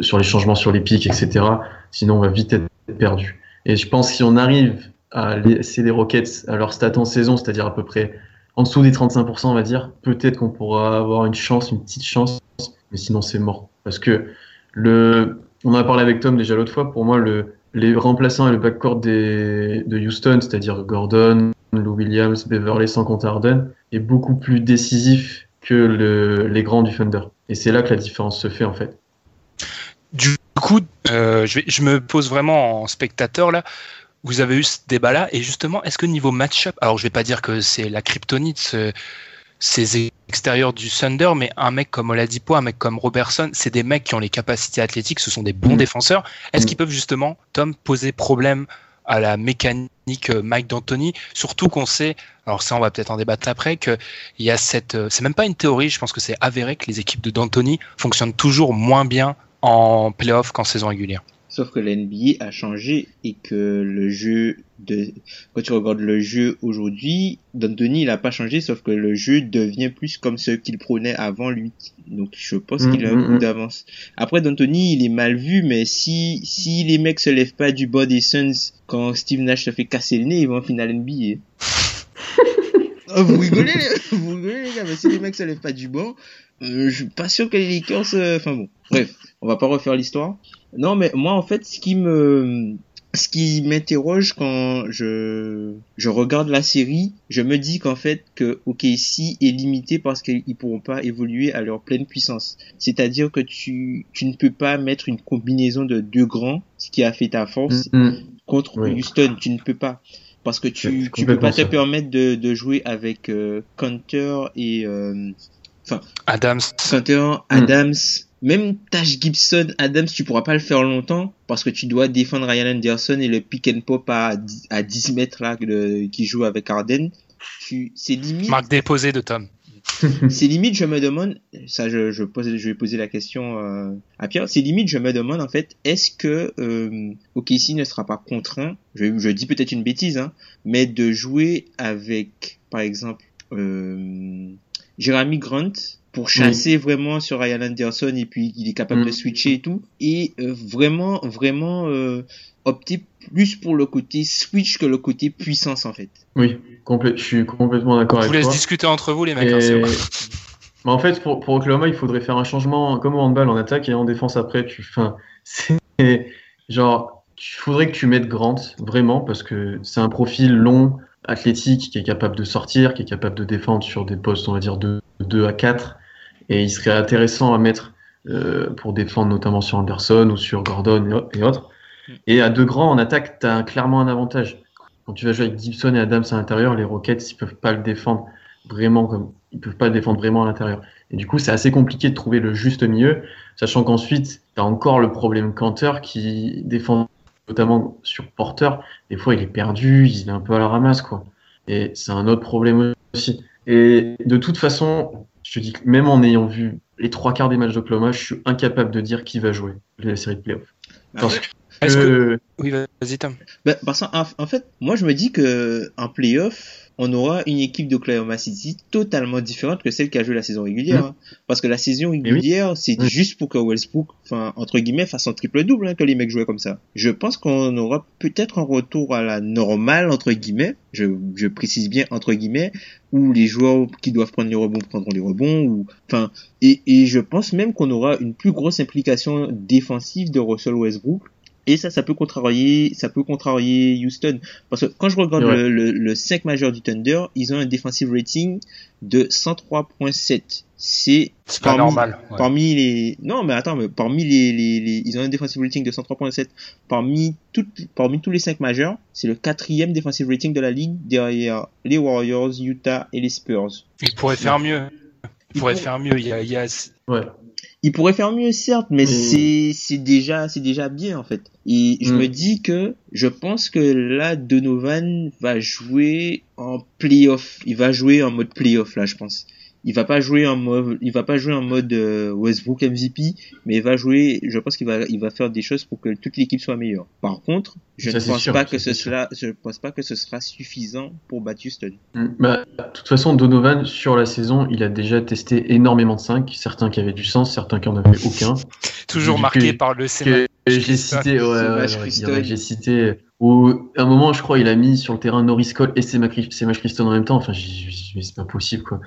sur les changements sur les pics, etc. Sinon, on va vite être perdu. Et je pense que si on arrive laisser les Rockets à leur stat en saison, c'est-à-dire à peu près en dessous des 35%, on va dire, peut-être qu'on pourra avoir une chance, une petite chance, mais sinon c'est mort. Parce que le, on en a parlé avec Tom déjà l'autre fois, pour moi, le, les remplaçants et le backcourt de Houston, c'est-à-dire Gordon, Lou Williams, Beverley sans compter Harden, est beaucoup plus décisif que le, les grands du Thunder. Et c'est là que la différence se fait en fait. Du coup, euh, je me pose vraiment en spectateur là. Vous avez eu ce débat-là, et justement, est-ce que niveau match-up, alors je vais pas dire que c'est la kryptonite, ce, ces extérieurs du Thunder, mais un mec comme Oladipo, un mec comme Robertson, c'est des mecs qui ont les capacités athlétiques, ce sont des bons Mm. défenseurs. Est-ce Mm. qu'ils peuvent justement, Tom, poser problème à la mécanique euh, Mike D'Antoni, surtout qu'on sait, alors ça on va peut-être en débattre après, qu'il y a cette, euh, c'est même pas une théorie, je pense que c'est avéré que les équipes de D'Antoni fonctionnent toujours moins bien en playoff qu'en saison régulière. Sauf que la NBA a changé et que le jeu de, quand tu regardes le jeu aujourd'hui, D'Antoni il a pas changé, sauf que le jeu devient plus comme ce qu'il prônait avant lui. Donc je pense Mm, qu'il a un mm, coup mm. d'avance. Après D'Antoni il est mal vu, mais si, si les mecs se lèvent pas du bas des Suns quand Steve Nash se fait casser le nez, ils vont en finale NBA. Oh, vous rigolez, les- vous rigolez les gars, mais si les mecs se lèvent pas du bas, euh, je suis pas sûr que les Lakers, euh, enfin bon, bref, on va pas refaire l'histoire. Non, mais moi en fait, ce qui me, ce qui m'interroge quand je, je regarde la série, je me dis qu'en fait que OKC est limité parce qu'ils pourront pas évoluer à leur pleine puissance. C'est-à-dire que tu, tu ne peux pas mettre une combinaison de deux grands, ce qui a fait ta force, Mm. contre Oui. Houston, tu ne peux pas. Parce que tu, tu peux pas te permettre de, de jouer avec euh, Counter et euh, Adams, Counter, Adams, même Tash Gibson, Adams, tu pourras pas le faire longtemps parce que tu dois défendre Ryan Anderson et le pick and pop à, 10 à 10 mètres là le- qui joue avec Harden. Tu, c'est limite. marque déposée de Tom. C'est limite, je me demande, ça je, vais poser la question euh, à Pierre, c'est limite, je me demande en fait, est-ce que euh, ne sera pas contraint, je, je dis peut-être une bêtise, hein, mais de jouer avec, par exemple, euh, Jeremy Grant pour chasser vraiment sur Ryan Anderson et puis il est capable Mm. de switcher et tout, et euh, vraiment, vraiment euh, opter plus pour le côté switch que le côté puissance en fait. Oui, je suis complètement Je d'accord vous avec laisse toi. discuter entre vous les mecs. Et- hein. Mais en fait, pour, pour Oklahoma, il faudrait faire un changement comme au handball en attaque et en défense après. Tu, enfin, c'est genre, il faudrait que tu mettes Grant vraiment parce que c'est un profil long, athlétique, qui est capable de sortir, qui est capable de défendre sur des postes, on va dire, de 2 à 4. Et il serait intéressant à mettre euh, pour défendre notamment sur Anderson ou sur Gordon et, au- et autres. Et à deux grands en attaque, tu as clairement un avantage. Quand tu vas jouer avec Gibson et Adams à l'intérieur, les Rockets, ils peuvent pas le défendre vraiment comme ils peuvent pas le défendre vraiment à l'intérieur. Et du coup, c'est assez compliqué de trouver le juste milieu, sachant qu'ensuite, tu as encore le problème Cantor qui défend notamment sur Porter. Des fois, il est perdu, il est un peu à la ramasse, quoi. Et c'est un autre problème aussi. Et de toute façon, je te dis que même en ayant vu les trois quarts des matchs d'Oklahoma, je suis incapable de dire qui va jouer la série de playoffs. Parce que, Est-ce que- Oui, vas-y Tom. Ben, parce qu'en en fait, moi je me dis que en playoff, on aura une équipe d'Oklahoma City totalement différente que celle qui a joué la saison régulière. Mm. hein. Parce que la saison régulière, c'est Oui. juste pour que Westbrook, enfin entre guillemets, fasse un triple double hein, que les mecs jouaient comme ça. Je pense qu'on aura peut-être un retour à la normale entre guillemets. Je, je précise bien entre guillemets où les joueurs qui doivent prendre les rebonds prendront les rebonds ou enfin et, et je pense même qu'on aura une plus grosse implication défensive de Russell Westbrook et ça ça peut contrarier ça peut contrarier Houston parce que quand je regarde Ouais. le, le, le 5 majeur du Thunder ils ont un defensive rating de 103.7 c'est C'est pas parmi- normal. ouais. Parmi les non mais attends mais parmi les, les, les- ils ont un defensive rating de 103.7 parmi toutes parmi tous les cinq majeurs c'est le quatrième defensive rating de la ligue derrière les Warriors Utah et les Spurs Il pourrait faire mieux. Il Il pourrait pourrait- faire mieux. Il y a, il y a- ouais. Il pourrait faire mieux certes mais Mm. c'est c'est déjà c'est déjà bien en fait et je Mm. me dis que je pense que là Donovan va jouer en playoff il va jouer en mode playoff là je pense il va pas jouer en mode il va pas jouer en mode euh, Westbrook MVP mais il va jouer je pense qu'il va il va faire des choses pour que toute l'équipe soit meilleure par contre je Ça, ne pense sûr, pas que ce sera je pense pas que ce sera suffisant pour battre Houston Mm. Bah, de toute façon, Donovan, sur la saison, il a déjà testé énormément de 5, certains qui avaient du sens, certains qui en avaient aucun. toujours marqué coup, par le que Sénat. J'ai cité, ouais, j'ai cité, où, à un moment, je crois, il a mis sur le terrain Norris Cole et Semach Christon en même temps, enfin, mais c'est pas possible, quoi.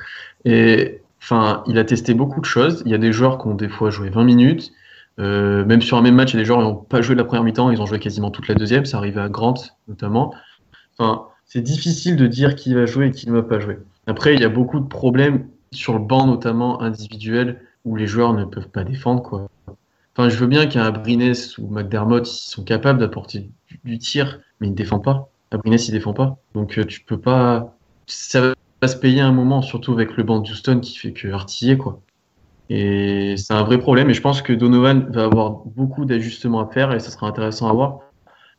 Et, enfin, il a testé beaucoup de choses, il y a des joueurs qui ont des fois joué 20 minutes, euh, même sur un même match, il y a des joueurs qui n'ont pas joué la première mi-temps, ils ont joué quasiment toute la deuxième, ça arrivait à Grant, notamment. Enfin, c'est difficile de dire qui va jouer et qui ne va pas jouer. Après, il y a beaucoup de problèmes sur le banc, notamment individuels, où les joueurs ne peuvent pas défendre, quoi. Enfin, je veux bien qu'un Abrines ou McDermott, ils sont capables d'apporter du, tir, mais ils ne défendent pas. Abrines, il défend pas. Donc, euh, tu peux pas. Ça va se payer un moment, surtout avec le banc de Houston qui fait que artiller, quoi. Et c'est un vrai problème. Et je pense que Donovan va avoir beaucoup d'ajustements à faire et ça sera intéressant à voir.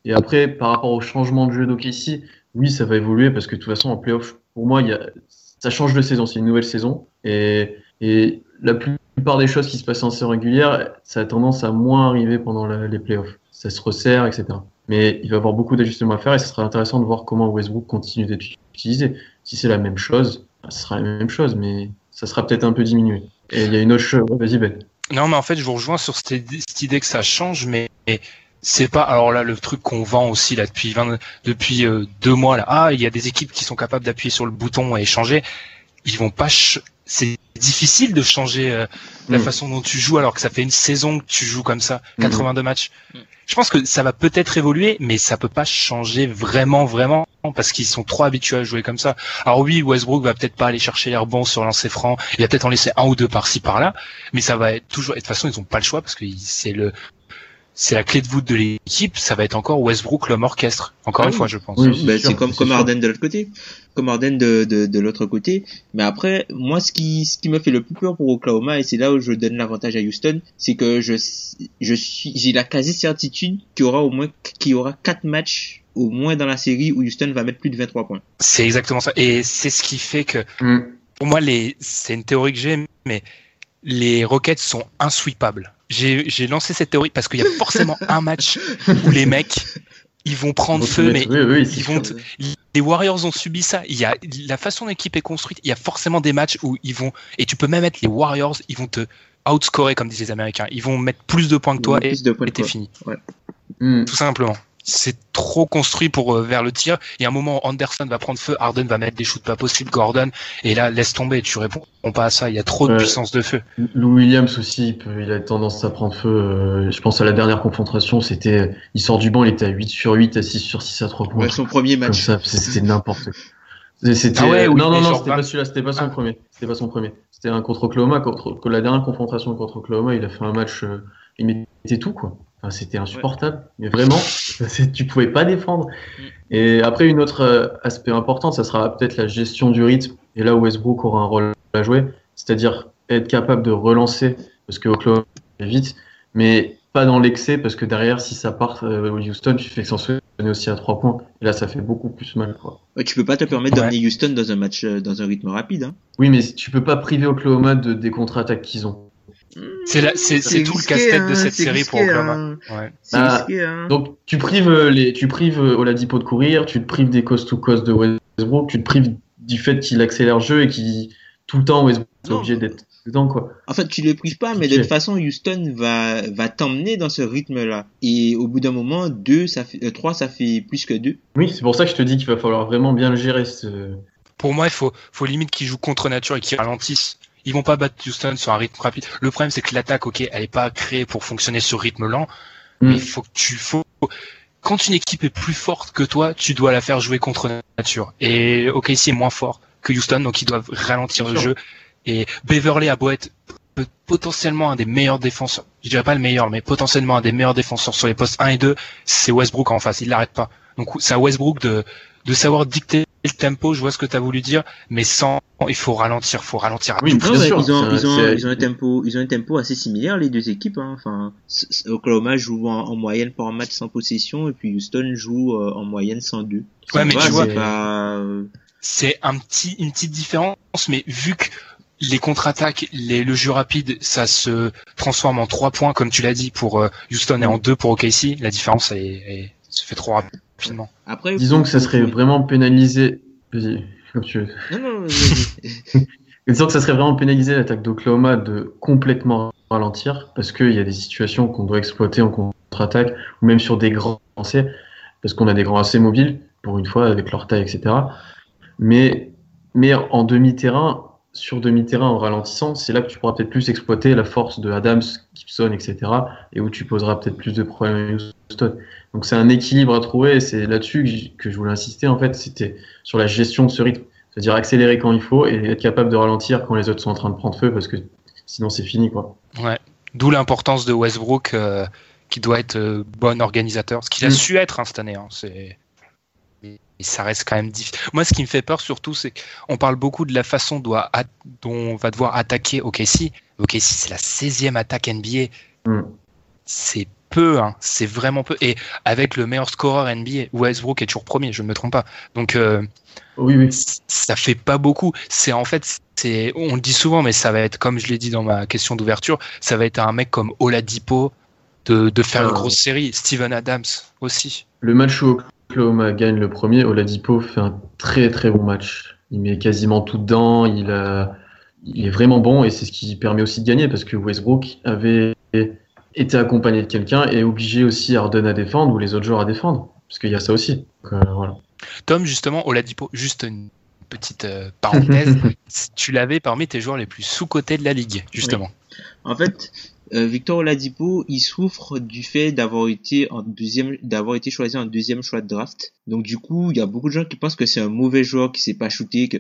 Et après, par rapport au changement de jeu d'OKC, oui, ça va évoluer parce que de toute façon, en playoff, pour moi, y a, ça change de saison. C'est une nouvelle saison. Et, et la plupart des choses qui se passent en saison régulière, ça a tendance à moins arriver pendant les playoffs. Ça se resserre, etc. Mais il va y avoir beaucoup d'ajustements à faire et ce sera intéressant de voir comment Westbrook continue d'être utilisé. Si c'est la même chose, ce sera la même chose, mais ça sera peut-être un peu diminué. Et il y a une autre chose. Vas-y, Ben. Non, mais en fait, je vous rejoins sur cette, idée que ça change, mais c'est pas. Alors là, le truc qu'on vend aussi là depuis 20, depuis euh, deux mois là. Ah, il y a des équipes qui sont capables d'appuyer sur le bouton et changer. Ils vont pas. C'est difficile de changer euh, la Mm. façon dont tu joues alors que ça fait une saison que tu joues comme ça, Mm. 82 matchs. Mm. Je pense que ça va peut-être évoluer, mais ça peut pas changer vraiment, vraiment, parce qu'ils sont trop habitués à jouer comme ça. Alors oui, Westbrook va peut-être pas aller chercher les rebonds sur lancer franc, il va peut-être en laisser un ou deux par-ci par-là, mais ça va être toujours. Et de toute façon, ils ont pas le choix parce que c'est le, c'est la clé de voûte de l'équipe. Ça va être encore Westbrook l'homme orchestre. Encore Ah une oui. fois, je pense. Oui, Ben, c'est comme comme sûr. Harden de l'autre côté, comme Harden de, de, de l'autre côté. Mais après, moi, ce qui ce qui me fait le plus peur pour Oklahoma et c'est là où je donne l'avantage à Houston, c'est que je je suis j'ai la quasi certitude qu'il y aura au moins qu'il y aura quatre matchs au moins dans la série où Houston va mettre plus de 23 points. C'est exactement ça. Et c'est ce qui fait que, Mm. pour moi, les, c'est une théorie que j'ai, mais les Rockets sont insweepables. J'ai, lancé cette théorie parce qu'il y a forcément un match où les mecs, ils vont prendre feu, mais oui, oui, c'est ils vont les Warriors ont subi ça. Il y a la façon dont l'équipe est construite. Il y a forcément des matchs où ils vont et tu peux même mettre les Warriors. Ils vont te outscorer comme disent les Américains. Ils vont mettre plus de points que toi et, t'es fini. Mm. Tout simplement. C'est trop construit pour euh, vers le tir. Il y a un moment où Anderson va prendre feu, Harden va mettre des shoots pas possibles, Gordon, et là laisse tomber. Tu réponds pas à ça. Il y a trop de puissance de feu. Lou Williams aussi, il, peut- il a tendance à prendre feu. euh, je pense à la dernière confrontation, c'était, il sort du banc, il était à 8 sur 8, à 6 sur 6 à 3 points. Ouais, son premier Comme match. c'était n'importe quoi. C'était, Ah ouais, oui, non, non, non, c'était pas celui-là, c'était pas son Ah. premier. C'était pas son premier. C'était un contre Oklahoma, contre, la dernière confrontation contre Oklahoma, il a fait un match, euh, il mettait tout, quoi. Enfin, c'était insupportable. Mais vraiment, c'est- tu pouvais pas défendre. Et après, une autre euh, aspect important, ça sera peut-être la gestion du rythme. Et là où Westbrook aura un rôle à jouer, c'est-à-dire être capable de relancer, parce que Oklahoma est vite, mais pas dans l'excès, parce que derrière, si ça part euh, au Houston, tu fais que s'en souvenir aussi à trois points. Et là, ça fait beaucoup plus mal, quoi. Ouais, tu peux pas te permettre Ouais. d'amener Houston dans un match euh, dans un rythme rapide. Hein. Oui, mais tu peux pas priver Oklahoma de, des contre-attaques qu'ils ont. C'est tout le casse-tête de hein, cette série pour Oklahoma. hein. Ah, risqué, hein. Donc, tu prives euh, les, tu prives euh, Oladipo de courir, tu te prives des coast-to-coast de Westbrook, tu te prives du fait qu'il accélère le jeu et qu'il, tout le temps, Westbrook est obligé d'être dedans, quoi. En fait, tu le prives pas, mais de toute façon, Houston va, va t'emmener dans ce rythme-là. Et au bout d'un moment, deux, ça fait, euh, trois, ça fait plus que deux. Oui, c'est pour ça que je te dis qu'il va falloir vraiment bien le gérer, ce, Pour moi, il faut, faut limite qu'ils jouent contre nature et qu'ils ralentissent. Ils vont pas battre Houston sur un rythme rapide. Le problème, c'est que l'attaque, ok, elle est pas créée pour fonctionner sur rythme lent, Mm. mais il faut que tu faut quand une équipe est plus forte que toi, tu dois la faire jouer contre nature. Et OKC est moins fort que Houston, donc ils doivent ralentir le jeu. Et Beverly a beau être potentiellement un des meilleurs défenseurs, je dirais pas le meilleur, mais potentiellement un des meilleurs défenseurs sur les postes 1 et 2, c'est Westbrook en face, il l'arrête pas. Donc c'est à Westbrook de, de savoir dicter le tempo, je vois ce que tu as voulu dire, mais sans, il faut ralentir, faut ralentir à Oui, Non, ils ont, ils ont, c'est- ils ont un tempo, ils ont un tempo assez similaire, les deux équipes, hein. Enfin, Oklahoma joue en, en moyenne par match sans possession, et puis Houston joue euh, en moyenne sans deux. Ouais, Ça mais tu vois- c'est pas, un petit, une petite différence, mais vu que les contre-attaques, les, le jeu rapide, ça se transforme en trois points, comme tu l'as dit, pour euh, Houston et en deux pour OKC, la différence est- se fait trop rapidement. Après, disons que ça serait vraiment pénalisé, vas-y, comme tu veux. Non, non, vas-y. Disons que ça serait vraiment pénaliser l'attaque d'Oklahoma de complètement ralentir, parce qu'il y a des situations qu'on doit exploiter en contre-attaque, ou même sur des grands lancers, parce qu'on a des grands assez mobiles, pour une fois, avec leur taille, etc. Mais, mais en demi-terrain, sur demi-terrain, en ralentissant, c'est là que tu pourras peut-être plus exploiter la force de Adams, Gibson, etc. Et où tu poseras peut-être plus de problèmes à Houston. Donc c'est un équilibre à trouver, et c'est là-dessus que je voulais insister, en fait, c'était sur la gestion de ce rythme. C'est-à-dire accélérer quand il faut et être capable de ralentir quand les autres sont en train de prendre feu parce que sinon c'est fini quoi. Ouais. D'où l'importance de Westbrook, euh, qui doit être euh, bon organisateur, ce qu'il a Mm. su être hein, cette année. Hein, c'est... ça reste quand même difficile. Moi, ce qui me fait peur surtout, c'est qu'on parle beaucoup de la façon dont, on va devoir attaquer OKC. OKC, c'est la 16e attaque NBA. Mm. C'est peu, hein. c'est vraiment peu. Et avec le meilleur scoreur NBA, Westbrook est toujours premier, je ne me trompe pas. Donc, euh, oui, oui. ça fait pas beaucoup. C'est en fait, c'est, on le dit souvent, mais ça va être, comme je l'ai dit dans ma question d'ouverture, ça va être un mec comme Oladipo de, de faire une ah. grosse série. Steven Adams aussi. Le match où Oklahoma gagne le premier, Oladipo fait un très très bon match. Il met quasiment tout dedans, il, il est vraiment bon et c'est ce qui permet aussi de gagner parce que Westbrook avait été accompagné de quelqu'un et obligé aussi Harden à défendre ou les autres joueurs à défendre. Parce qu'il y a ça aussi. Euh, Tom, justement, Oladipo, juste une petite euh, parenthèse, tu l'avais parmi tes joueurs les plus sous-cotés de la ligue, justement. En fait, euh, Victor Oladipo, il souffre du fait d'avoir été en deuxième, d'avoir été choisi en deuxième choix de draft. Donc du coup, il y a beaucoup de gens qui pensent que c'est un mauvais joueur qui sait pas shooter, que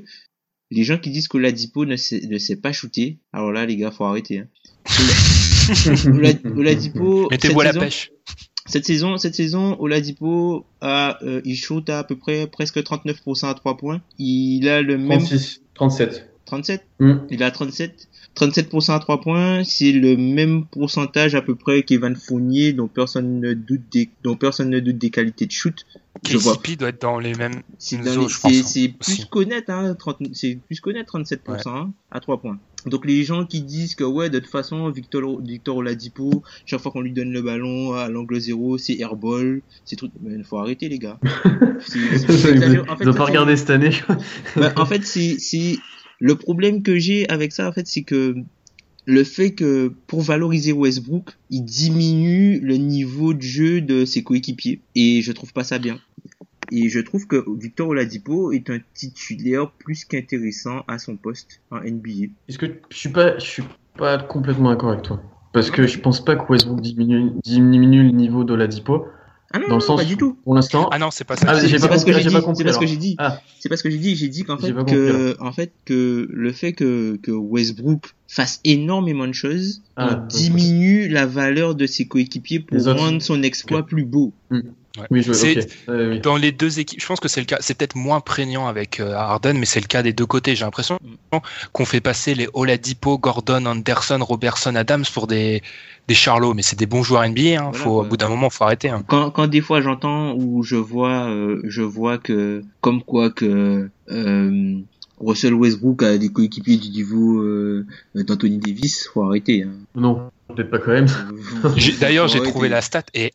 les gens qui disent qu'Oladipo ne sait, ne sait pas shooter, alors là les gars, faut arrêter. Hein. Oladipo, mettez-vous à la pêche. Cette saison, cette saison, Oladipo a, euh, il shoot à, à peu près presque 39% à 3 points. Il a le même. 36, 37. 37. Il a 37. 37% à 3 points, c'est le même pourcentage à peu près qu'Evan Fournier, dont personne ne doute des, dont personne ne doute des qualités de shoot. KCP doit être dans les mêmes C'est hein, plus qu'honnête, hein, c'est plus qu'honnête 37% hein, à 3 points. Donc les gens qui disent que ouais de toute façon Victor Victor Oladipo chaque fois qu'on lui donne le ballon à l'angle zéro c'est airball c'est truc mais il faut arrêter les gars. en fait, pas regardé cette année. bah, en fait c'est c'est le problème que j'ai avec ça, en fait, c'est que le fait que pour valoriser Westbrook, il diminue le niveau de jeu de ses coéquipiers. Et je trouve pas ça bien. Et je trouve que Victor Oladipo est un titulaire plus qu'intéressant à son poste en NBA. Est-ce que je suis pas, je suis pas complètement d'accord avec toi? Parce que je pense pas que Westbrook diminue, diminue le niveau d'Oladipo. Ah non, dans le sens pas du tout. Pour l'instant. Ah non, c'est pas ça. Ah, c'est pas, ce que j'ai dit. C'est pas ce que j'ai dit. C'est pas ce que j'ai dit. J'ai dit qu'en fait que, en fait que le fait que que Westbrook fasse énormément de choses ah, diminue la valeur de ses coéquipiers pour rendre son exploit plus beau. Oui, je, Dans les deux équipes, je pense que c'est le cas. C'est peut-être moins prégnant avec euh, Harden, mais c'est le cas des deux côtés. J'ai l'impression mm. qu'on fait passer les Oladipo, Gordon, Anderson, Robertson, Adams pour des des Charlots, mais c'est des bons joueurs NBA. Hein. faut, au bout d'un moment, faut arrêter. Hein. Quand, quand des fois j'entends ou je vois, euh, je vois que comme quoi que euh, Russell Westbrook a des coéquipiers du niveau euh, d'Anthony Davis, faut arrêter. Hein. Non, peut-être pas quand même. D'ailleurs, j'ai trouvé la stat et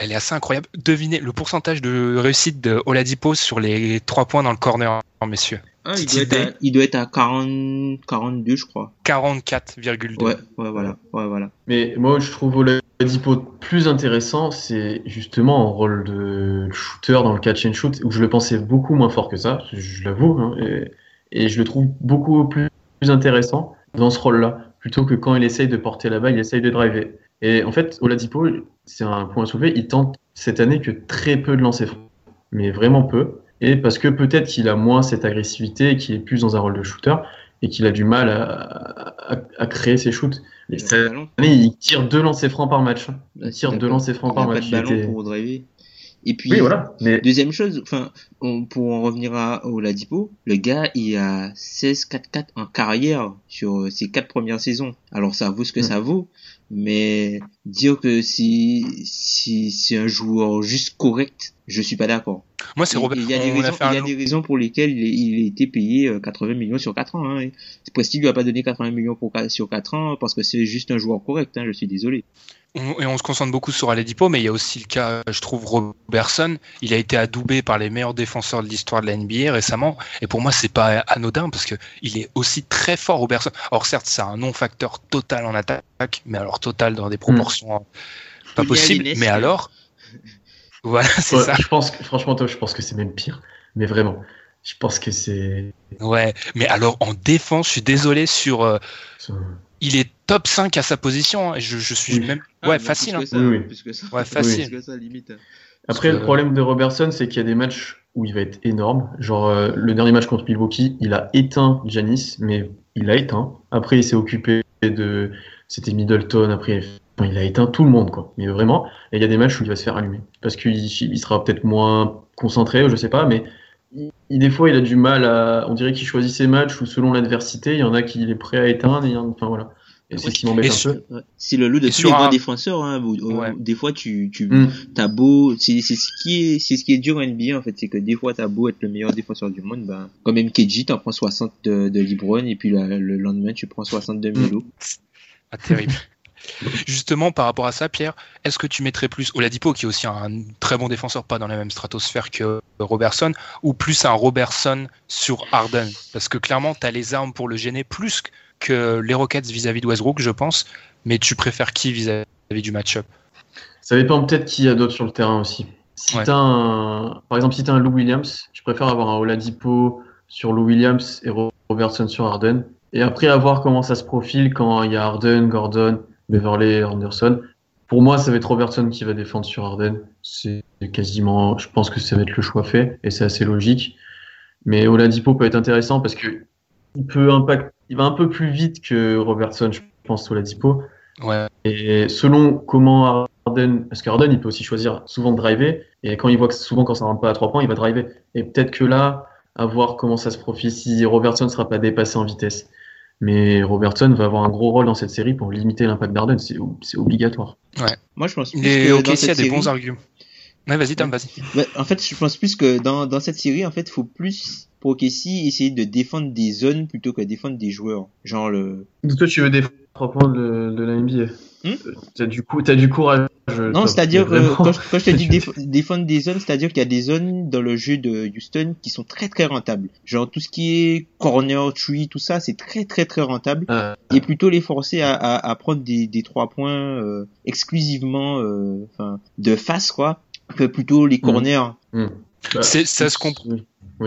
elle est assez incroyable. Devinez le pourcentage de réussite de Oladipo sur les trois points dans le corner, messieurs. Ah, il, doit à, il, doit être à, 40, 42, je crois. 44,2. Ouais, ouais, voilà, ouais, voilà. Mais moi, je trouve Oladipo plus intéressant, c'est justement en rôle de shooter dans le catch and shoot, où je le pensais beaucoup moins fort que ça, je, l'avoue, hein, et, et, je le trouve beaucoup plus, plus intéressant dans ce rôle-là, plutôt que quand il essaye de porter la balle, il essaye de driver. Et en fait, Oladipo, c'est un point à soulever, il tente cette année que très peu de lancers francs, mais vraiment peu. Et parce que peut-être qu'il a moins cette agressivité, qu'il est plus dans un rôle de shooter, et qu'il a du mal à, créer ses shoots. cette année, il tire deux lancers francs par match. Il tire deux lancers francs par match. Pas de ballon pour driver. Et puis, voilà. deuxième chose, enfin, pour en revenir à Oladipo, le gars, il a 16-4-4 en carrière sur ses quatre premières saisons. Alors, ça vaut ce que mm. ça vaut, mais dire que si si c'est un joueur juste correct, je suis pas d'accord. Moi, c'est Robert. Il y a des raisons, il y a des raisons pour lesquelles il, il a été payé 80 euh, millions sur 4 ans. Hein. Prestige lui a pas donné 80 millions pour, sur 4 ans parce que c'est juste un joueur correct. Hein, je suis désolé et on se concentre beaucoup sur Aledipo, mais il y a aussi le cas, je trouve, Robertson. Il a été adoubé par les meilleurs défenseurs de l'histoire de la NBA récemment, et pour moi, c'est pas anodin parce que il est aussi très fort, Robertson. Or, certes, c'est un non-facteur total en attaque, mais alors total dans des proportions hmm. pas possibles. Mais alors, voilà, c'est ça. Je pense que, franchement, toi, je pense que c'est même pire, mais vraiment. Je pense que c'est. Ouais, mais alors en défense, je suis désolé sur. Euh, il est top 5 à sa position. Hein, je, je suis même. Ouais, facile. Ouais, facile. Après, le problème de Robertson, c'est qu'il y a des matchs où il va être énorme. Genre, euh, le dernier match contre Milwaukee, il a éteint Janis, mais il a éteint. Après, il s'est occupé de. C'était Middleton. Après, il a éteint tout le monde, quoi. Mais vraiment, il y a des matchs où il va se faire allumer. Parce qu'il il sera peut-être moins concentré, je sais pas, mais il, des fois, il a du mal à. On dirait qu'il choisit ses matchs ou selon l'adversité, il y en a qu'il est prêt à éteindre. Et, enfin voilà. Et c'est ce qui m'embête un peu. C'est le lot de tous les grands défenseurs. Hein, Des fois, tu, tu mm. as beau, c'est ce qui est, c'est ce qui est dur en NBA en fait, c'est que des fois t'as beau être le meilleur défenseur du monde, ben comme MKG, t'en prends 60 de, de Libron et puis le lendemain tu prends 62 Melo. Ah, terrible. Justement, par rapport à ça, Pierre, est-ce que tu mettrais plus Oladipo, qui est aussi un très bon défenseur, pas dans la même stratosphère que Robertson, ou plus un Robertson sur Harden? Parce que clairement, tu as les armes pour le gêner plus que les Rockets vis-à-vis de Westbrook, je pense, mais tu préfères qui vis-à-vis du match-up? Ça dépend peut-être qui y a d'autres sur le terrain aussi. Si un... Par exemple, si tu as un Lou Williams, je préfère avoir un Oladipo sur Lou Williams et Robertson sur Harden. Et après, à voir comment ça se profile quand il y a Harden, Gordon, Beverley, Anderson. Pour moi, ça va être Robertson qui va défendre sur Harden. C'est quasiment, je pense que ça va être le choix fait et c'est assez logique. Mais Oladipo peut être intéressant parce que il peut impact, il va un peu plus vite que Robertson, je pense, Oladipo. Ouais. Et selon comment Harden, parce qu'Harden, il peut aussi choisir souvent de driver et quand il voit que souvent quand ça rentre pas à trois points, il va driver. Et peut-être que là, à voir comment ça se profile si Robertson ne sera pas dépassé en vitesse. Mais Robertson va avoir un gros rôle dans cette série pour limiter l'impact d'Arden, c'est obligatoire. Ouais. Moi, je pense que il y a des bons arguments. Ouais, vas-y, Tom, vas-y. en fait, je pense plus que dans, dans cette série, en fait, il faut plus pour OKC essayer de défendre des zones plutôt que défendre des joueurs. Genre le. Toi, tu veux défendre points de, de la NBA. Hmm t'as du coup, as du courage. Non, c'est-à-dire que quand, je, te dis défendre des zones, c'est-à-dire qu'il y a des zones dans le jeu de Houston qui sont très très rentables. Genre tout ce qui est corner, tree, tout ça, c'est très très très rentable. Ah. Et plutôt les forcer à, à, à prendre des, des trois points euh, exclusivement, euh, enfin, de face quoi, que plutôt les hmm. corners. Bah, ça se comprend.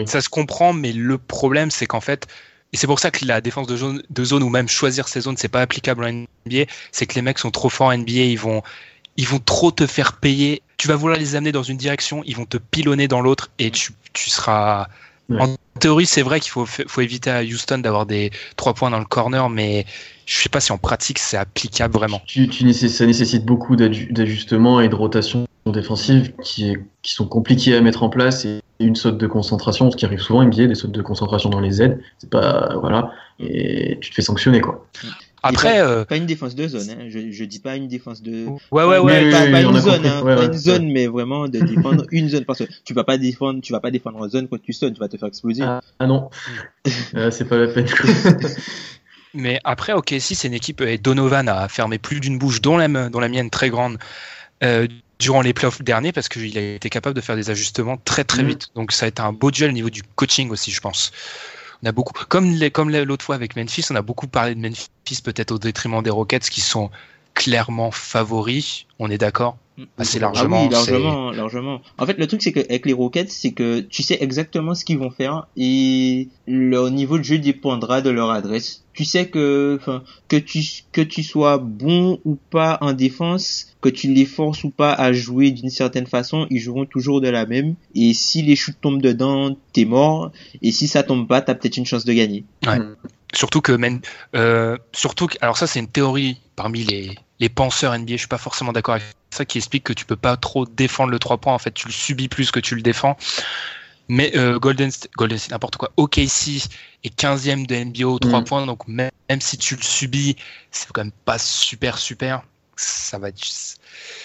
Ça se comprend, mais le problème c'est qu'en fait et c'est pour ça que la défense de zone, de zone ou même choisir ses zones, c'est pas applicable en NBA. C'est que les mecs sont trop forts en NBA, ils vont, ils vont trop te faire payer. Tu vas vouloir les amener dans une direction, ils vont te pilonner dans l'autre et tu, tu seras. En théorie, c'est vrai qu'il faut, faut éviter à Houston d'avoir des trois points dans le corner, mais je sais pas si en pratique c'est applicable vraiment. Tu, tu, ça nécessite beaucoup d'ajustements et de rotation défensive qui, est, qui sont compliquées à mettre en place et une saute de concentration, ce qui arrive souvent NBA, des sautes de concentration dans les aides, c'est pas voilà, et tu te fais sanctionner quoi. Après, pas, euh... pas, une défense de zone, hein. je, je dis pas une défense de. Ouais ouais ouais. Pas, pas une zone, hein. pas une zone, mais vraiment de défendre une zone parce que tu vas pas défendre, tu vas pas défendre en zone quand tu sonnes, tu vas te faire exploser. Ah, ah non, euh, c'est pas la peine. mais après, ok, si c'est une équipe et Donovan a fermé plus d'une bouche, dont la, dont la mienne très grande. Euh, durant les playoffs derniers parce qu'il a été capable de faire des ajustements très très mm. vite. Donc ça a été un beau duel au niveau du coaching aussi, je pense. On a beaucoup, comme les, comme l'autre fois avec Memphis, on a beaucoup parlé de Memphis peut-être au détriment des Rockets qui sont clairement favoris. On est d'accord? Assez largement. Ah oui, largement, largement. En fait, le truc c'est que avec les Rockets, c'est que tu sais exactement ce qu'ils vont faire et leur niveau de jeu dépendra de leur adresse tu sais que enfin que tu que tu sois bon ou pas en défense que tu les forces ou pas à jouer d'une certaine façon ils joueront toujours de la même et si les shoots tombent dedans t'es mort et si ça tombe pas t'as peut-être une chance de gagner ouais. surtout que même euh, surtout que, alors ça c'est une théorie parmi les les penseurs NBA je suis pas forcément d'accord avec ça qui explique que tu peux pas trop défendre le 3 points en fait tu le subis plus que tu le défends mais euh, Golden, Golden c'est n'importe quoi. OKC est 15e de NBA aux 3 mm. points, donc même, si tu le subis, c'est quand même pas super super. Ça va être,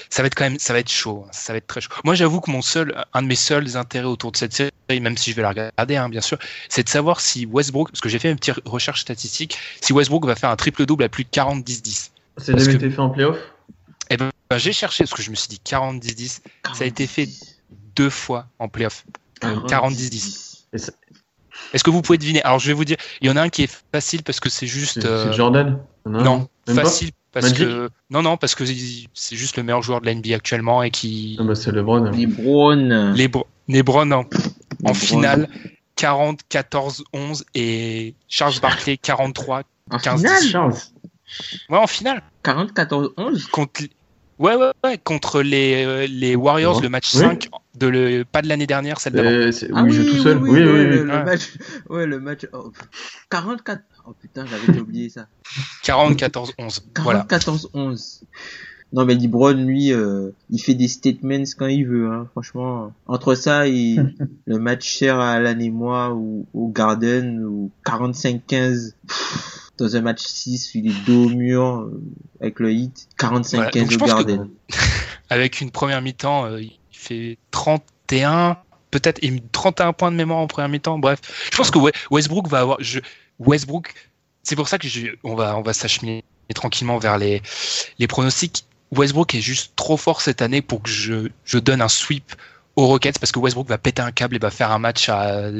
ça va être quand même, ça va être chaud. Hein. Ça va être très chaud. Moi, j'avoue que mon seul, un de mes seuls intérêts autour de cette série, même si je vais la regarder, hein, bien sûr, c'est de savoir si Westbrook, parce que j'ai fait une petite recherche statistique, si Westbrook va faire un triple double à plus de 40-10-10. C'est jamais été fait en playoff? J'ai cherché parce que je me suis dit 40-10-10. Ça a été fait deux fois en playoff. 40-10-10. Est-ce que vous pouvez deviner? Alors je vais vous dire, il y en a un qui est facile parce que c'est juste. C'est euh, Jordan Non, facile parce que non non parce que c'est juste le meilleur joueur de la NBA actuellement et qui. Ah bah c'est LeBron. LeBron. LeBron en, en finale 40 14 11 et Charles Barkley 43 en 15 finale, Charles. Ouais en finale. 40 14 11 contre Ouais, ouais, ouais, contre les, euh, les Warriors, le match 5, de le, pas de l'année dernière, celle d'avant. Euh, ah oui, tout seul. Oui, oui, oui. Le, match, ouais, le match. Oh, 44. Oh putain, j'avais oublié ça. 40, 14, 11. 40, voilà. 14, 11. Non, mais LeBron, lui, euh, il fait des statements quand il veut. Hein. Franchement, entre ça et le match cher à Alan et moi ou au Garden ou 45-15 dans un match 6, il est dos au mur euh, avec le hit. 45-15 au Garden. avec une première mi-temps, euh, il fait 31, peut-être 31 points de mémoire en première mi-temps. Bref, je pense que Westbrook va avoir. Je, Westbrook, c'est pour ça que je, on va on va s'acheminer tranquillement vers les les pronostics. Westbrook est juste trop fort cette année pour que je, je donne un sweep aux Rockets parce que Westbrook va péter un câble et va faire un match à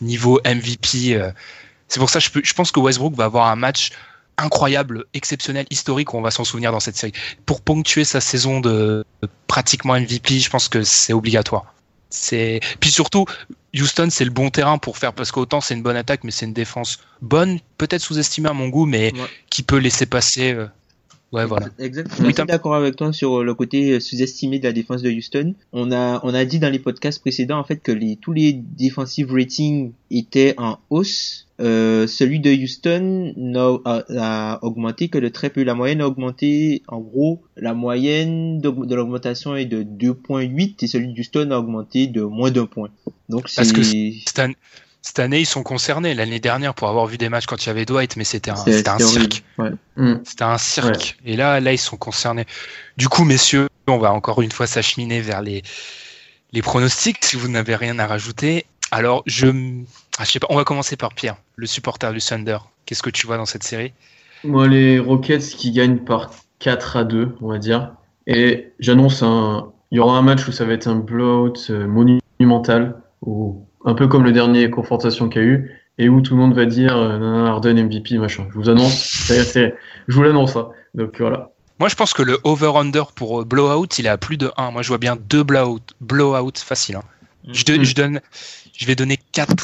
niveau MVP. C'est pour ça que je, je pense que Westbrook va avoir un match incroyable, exceptionnel, historique, on va s'en souvenir dans cette série. Pour ponctuer sa saison de pratiquement MVP, je pense que c'est obligatoire. C'est puis surtout Houston, c'est le bon terrain pour faire parce qu'autant c'est une bonne attaque, mais c'est une défense bonne, peut-être sous-estimée à mon goût, mais qui peut laisser passer euh, Ouais, voilà. Exactement. Je suis d'accord avec toi sur le côté sous-estimé de la défense de Houston. On a, on a dit dans les podcasts précédents, en fait, que les, tous les defensive ratings étaient en hausse. Euh, celui de Houston a, a, augmenté que de très peu. La moyenne a augmenté, en gros, la moyenne de, de l'augmentation est de 2.8 et celui de Houston a augmenté de moins d'un point. Donc c'est... Parce que c'est un, cette année, ils sont concernés. L'année dernière, pour avoir vu des matchs quand il y avait Dwight, mais c'était un, c'était un cirque. Mm. C'était un cirque. Et là, là, ils sont concernés. Du coup, messieurs, on va encore une fois s'acheminer vers les, les pronostics, si vous n'avez rien à rajouter. Alors, je, ah, je sais pas, on va commencer par Pierre, le supporter du Thunder. Qu'est-ce que tu vois dans cette série? Moi, les Rockets qui gagnent par 4 à 2, on va dire. Et j'annonce un, il y aura un match où ça va être un blowout euh, monumental, où un peu comme le dernier confrontation qu'il y a eu, et où tout le monde va dire euh, Harden MVP, machin. Je vous annonce, je vous l'annonce. Hein. Donc voilà. Moi, je pense que le over-under pour euh, blowout, il est à plus de 1. Moi, je vois bien deux blowout, blowout facile. Hein. Je, mm. je, donne, je vais donner 4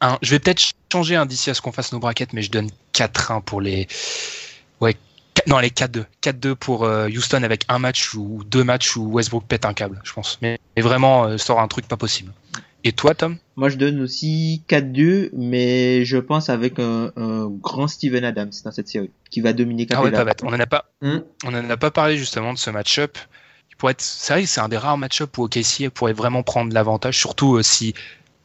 1. Je vais peut-être changer un d'ici à ce qu'on fasse nos braquettes, mais je donne 4-1 pour les. Ouais, non, les 4-2. 4-2 pour euh, Houston avec un match ou deux matchs où Westbrook pète un câble, je pense. Mais, mais vraiment, euh, sort un truc pas possible. Et toi, Tom? Moi, je donne aussi 4-2, mais je pense avec un, grand Steven Adams dans cette série, qui va dominer Ah ouais, pas bête. On en a pas, hmm. on en a pas parlé justement de ce match-up. être, c'est vrai, c'est un des rares match-up où OKC pourrait vraiment prendre l'avantage, surtout euh, si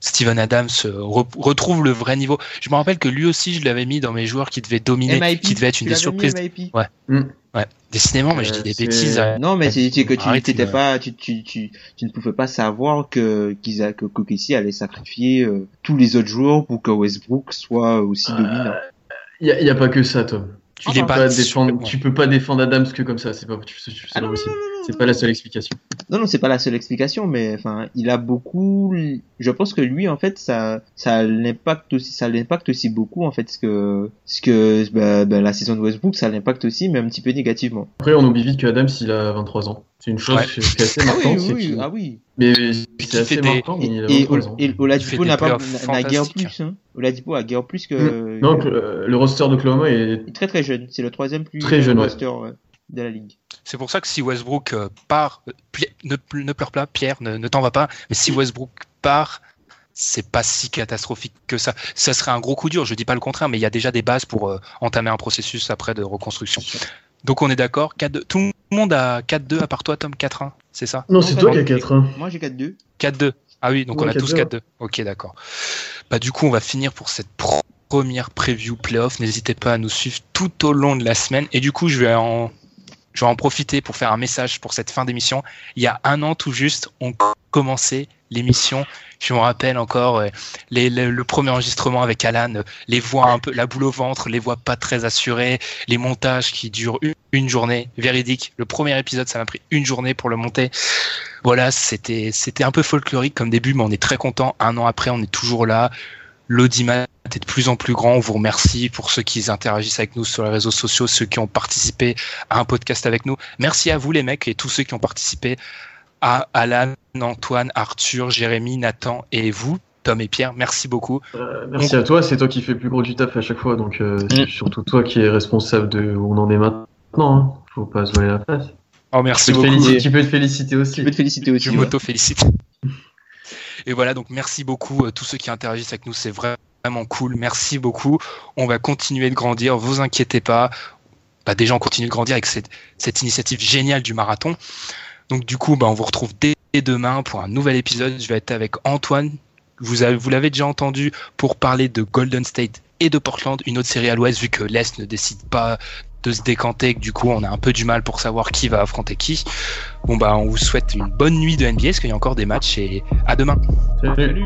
Steven Adams euh, retrouve le vrai niveau. Je me rappelle que lui aussi, je l'avais mis dans mes joueurs qui devaient dominer, qui devait être une des surprises. Ouais. Hmm. Ouais. Décidément, mais je dis des euh, bêtises. Hein. Non, mais c'est que tu n'étais pas, tu, tu, tu, tu, ne pouvais pas savoir que qu'ils a que Kokessi allait sacrifier euh, tous les autres joueurs pour que Westbrook soit aussi dominant. Il y, a pas que ça, Tom. Tu, peux pas, défendre, tu peux pas défendre Adams que comme ça, c'est pas, c'est ah pas possible. C'est pas la seule explication. Non, non, c'est pas la seule explication, mais enfin, il a beaucoup. Je pense que lui, en fait, ça, ça l'impacte aussi, ça l'impacte aussi beaucoup, en fait, ce que, ce que, bah, bah, la saison de Westbrook, ça l'impacte aussi, mais un petit peu négativement. Après, on oublie vite que Adams, il a 23 ans. C'est une chose qui est assez marquante. Ah oui, oui, ah oui. Mais c'est assez marquant. Et, et, et Oladipo n'a pas, n'a guère plus, hein. Oladipo a guère plus que. Donc, le, roster de Oklahoma est... très très jeune. C'est le troisième plus très jeune roster de la ligue. C'est pour ça que si Westbrook euh, part, euh, ne, ne pleure pas, Pierre, ne, ne t'en va pas, mais si Westbrook part, c'est pas si catastrophique que ça. Ça serait un gros coup dur, je dis pas le contraire, mais il y a déjà des bases pour euh, entamer un processus après de reconstruction. Donc on est d'accord, tout le monde a 4-2 à part toi Tom 4-1, c'est ça? Non, c'est toi qui as 4-1. Moi j'ai 4-2. 4-2. Ah oui, donc on a tous 4-2. Ok, d'accord. Bah du coup, on va finir pour cette première preview playoff. N'hésitez pas à nous suivre tout au long de la semaine et du coup, je vais en je vais en profiter pour faire un message pour cette fin d'émission. Il y a un an tout juste, on commençait l'émission. Je me rappelle encore euh, le premier enregistrement avec Alan, euh, les voix un peu, la boule au ventre, les voix pas très assurées, les montages qui durent une, journée, véridique. Le premier épisode, ça m'a pris une journée pour le monter. Voilà, c'était c'était un peu folklorique comme début, mais on est très content. Un an après, on est toujours là l'audimat est de plus en plus grand. On vous remercie pour ceux qui interagissent avec nous sur les réseaux sociaux, ceux qui ont participé à un podcast avec nous. Merci à vous les mecs et tous ceux qui ont participé à Alan, Antoine, Arthur, Jérémy, Nathan et vous. Tom et Pierre, merci beaucoup. Euh, merci à toi, c'est toi qui fais plus gros du taf à chaque fois, donc euh, c'est mm. surtout toi qui es responsable de où on en est maintenant. Hein. Faut pas se voiler la face. Oh merci tu beaucoup. tu peux te féliciter aussi. Tu peux te féliciter aussi. Je m'auto-félicite. Et voilà, donc merci beaucoup à tous ceux qui interagissent avec nous, c'est vraiment cool. Merci beaucoup. On va continuer de grandir, vous inquiétez pas. bah, déjà on continue de grandir avec cette, initiative géniale du marathon. Donc du coup, bah, on vous retrouve dès demain pour un nouvel épisode. Je vais être avec Antoine. Vous, vous l'avez déjà entendu pour parler de Golden State et de Portland, une autre série à l'Ouest, vu que l'Est ne décide pas de se décanter, que du coup on a un peu du mal pour savoir qui va affronter qui. Bon bah on vous souhaite une bonne nuit de NBA, parce qu'il y a encore des matchs et à demain. Salut.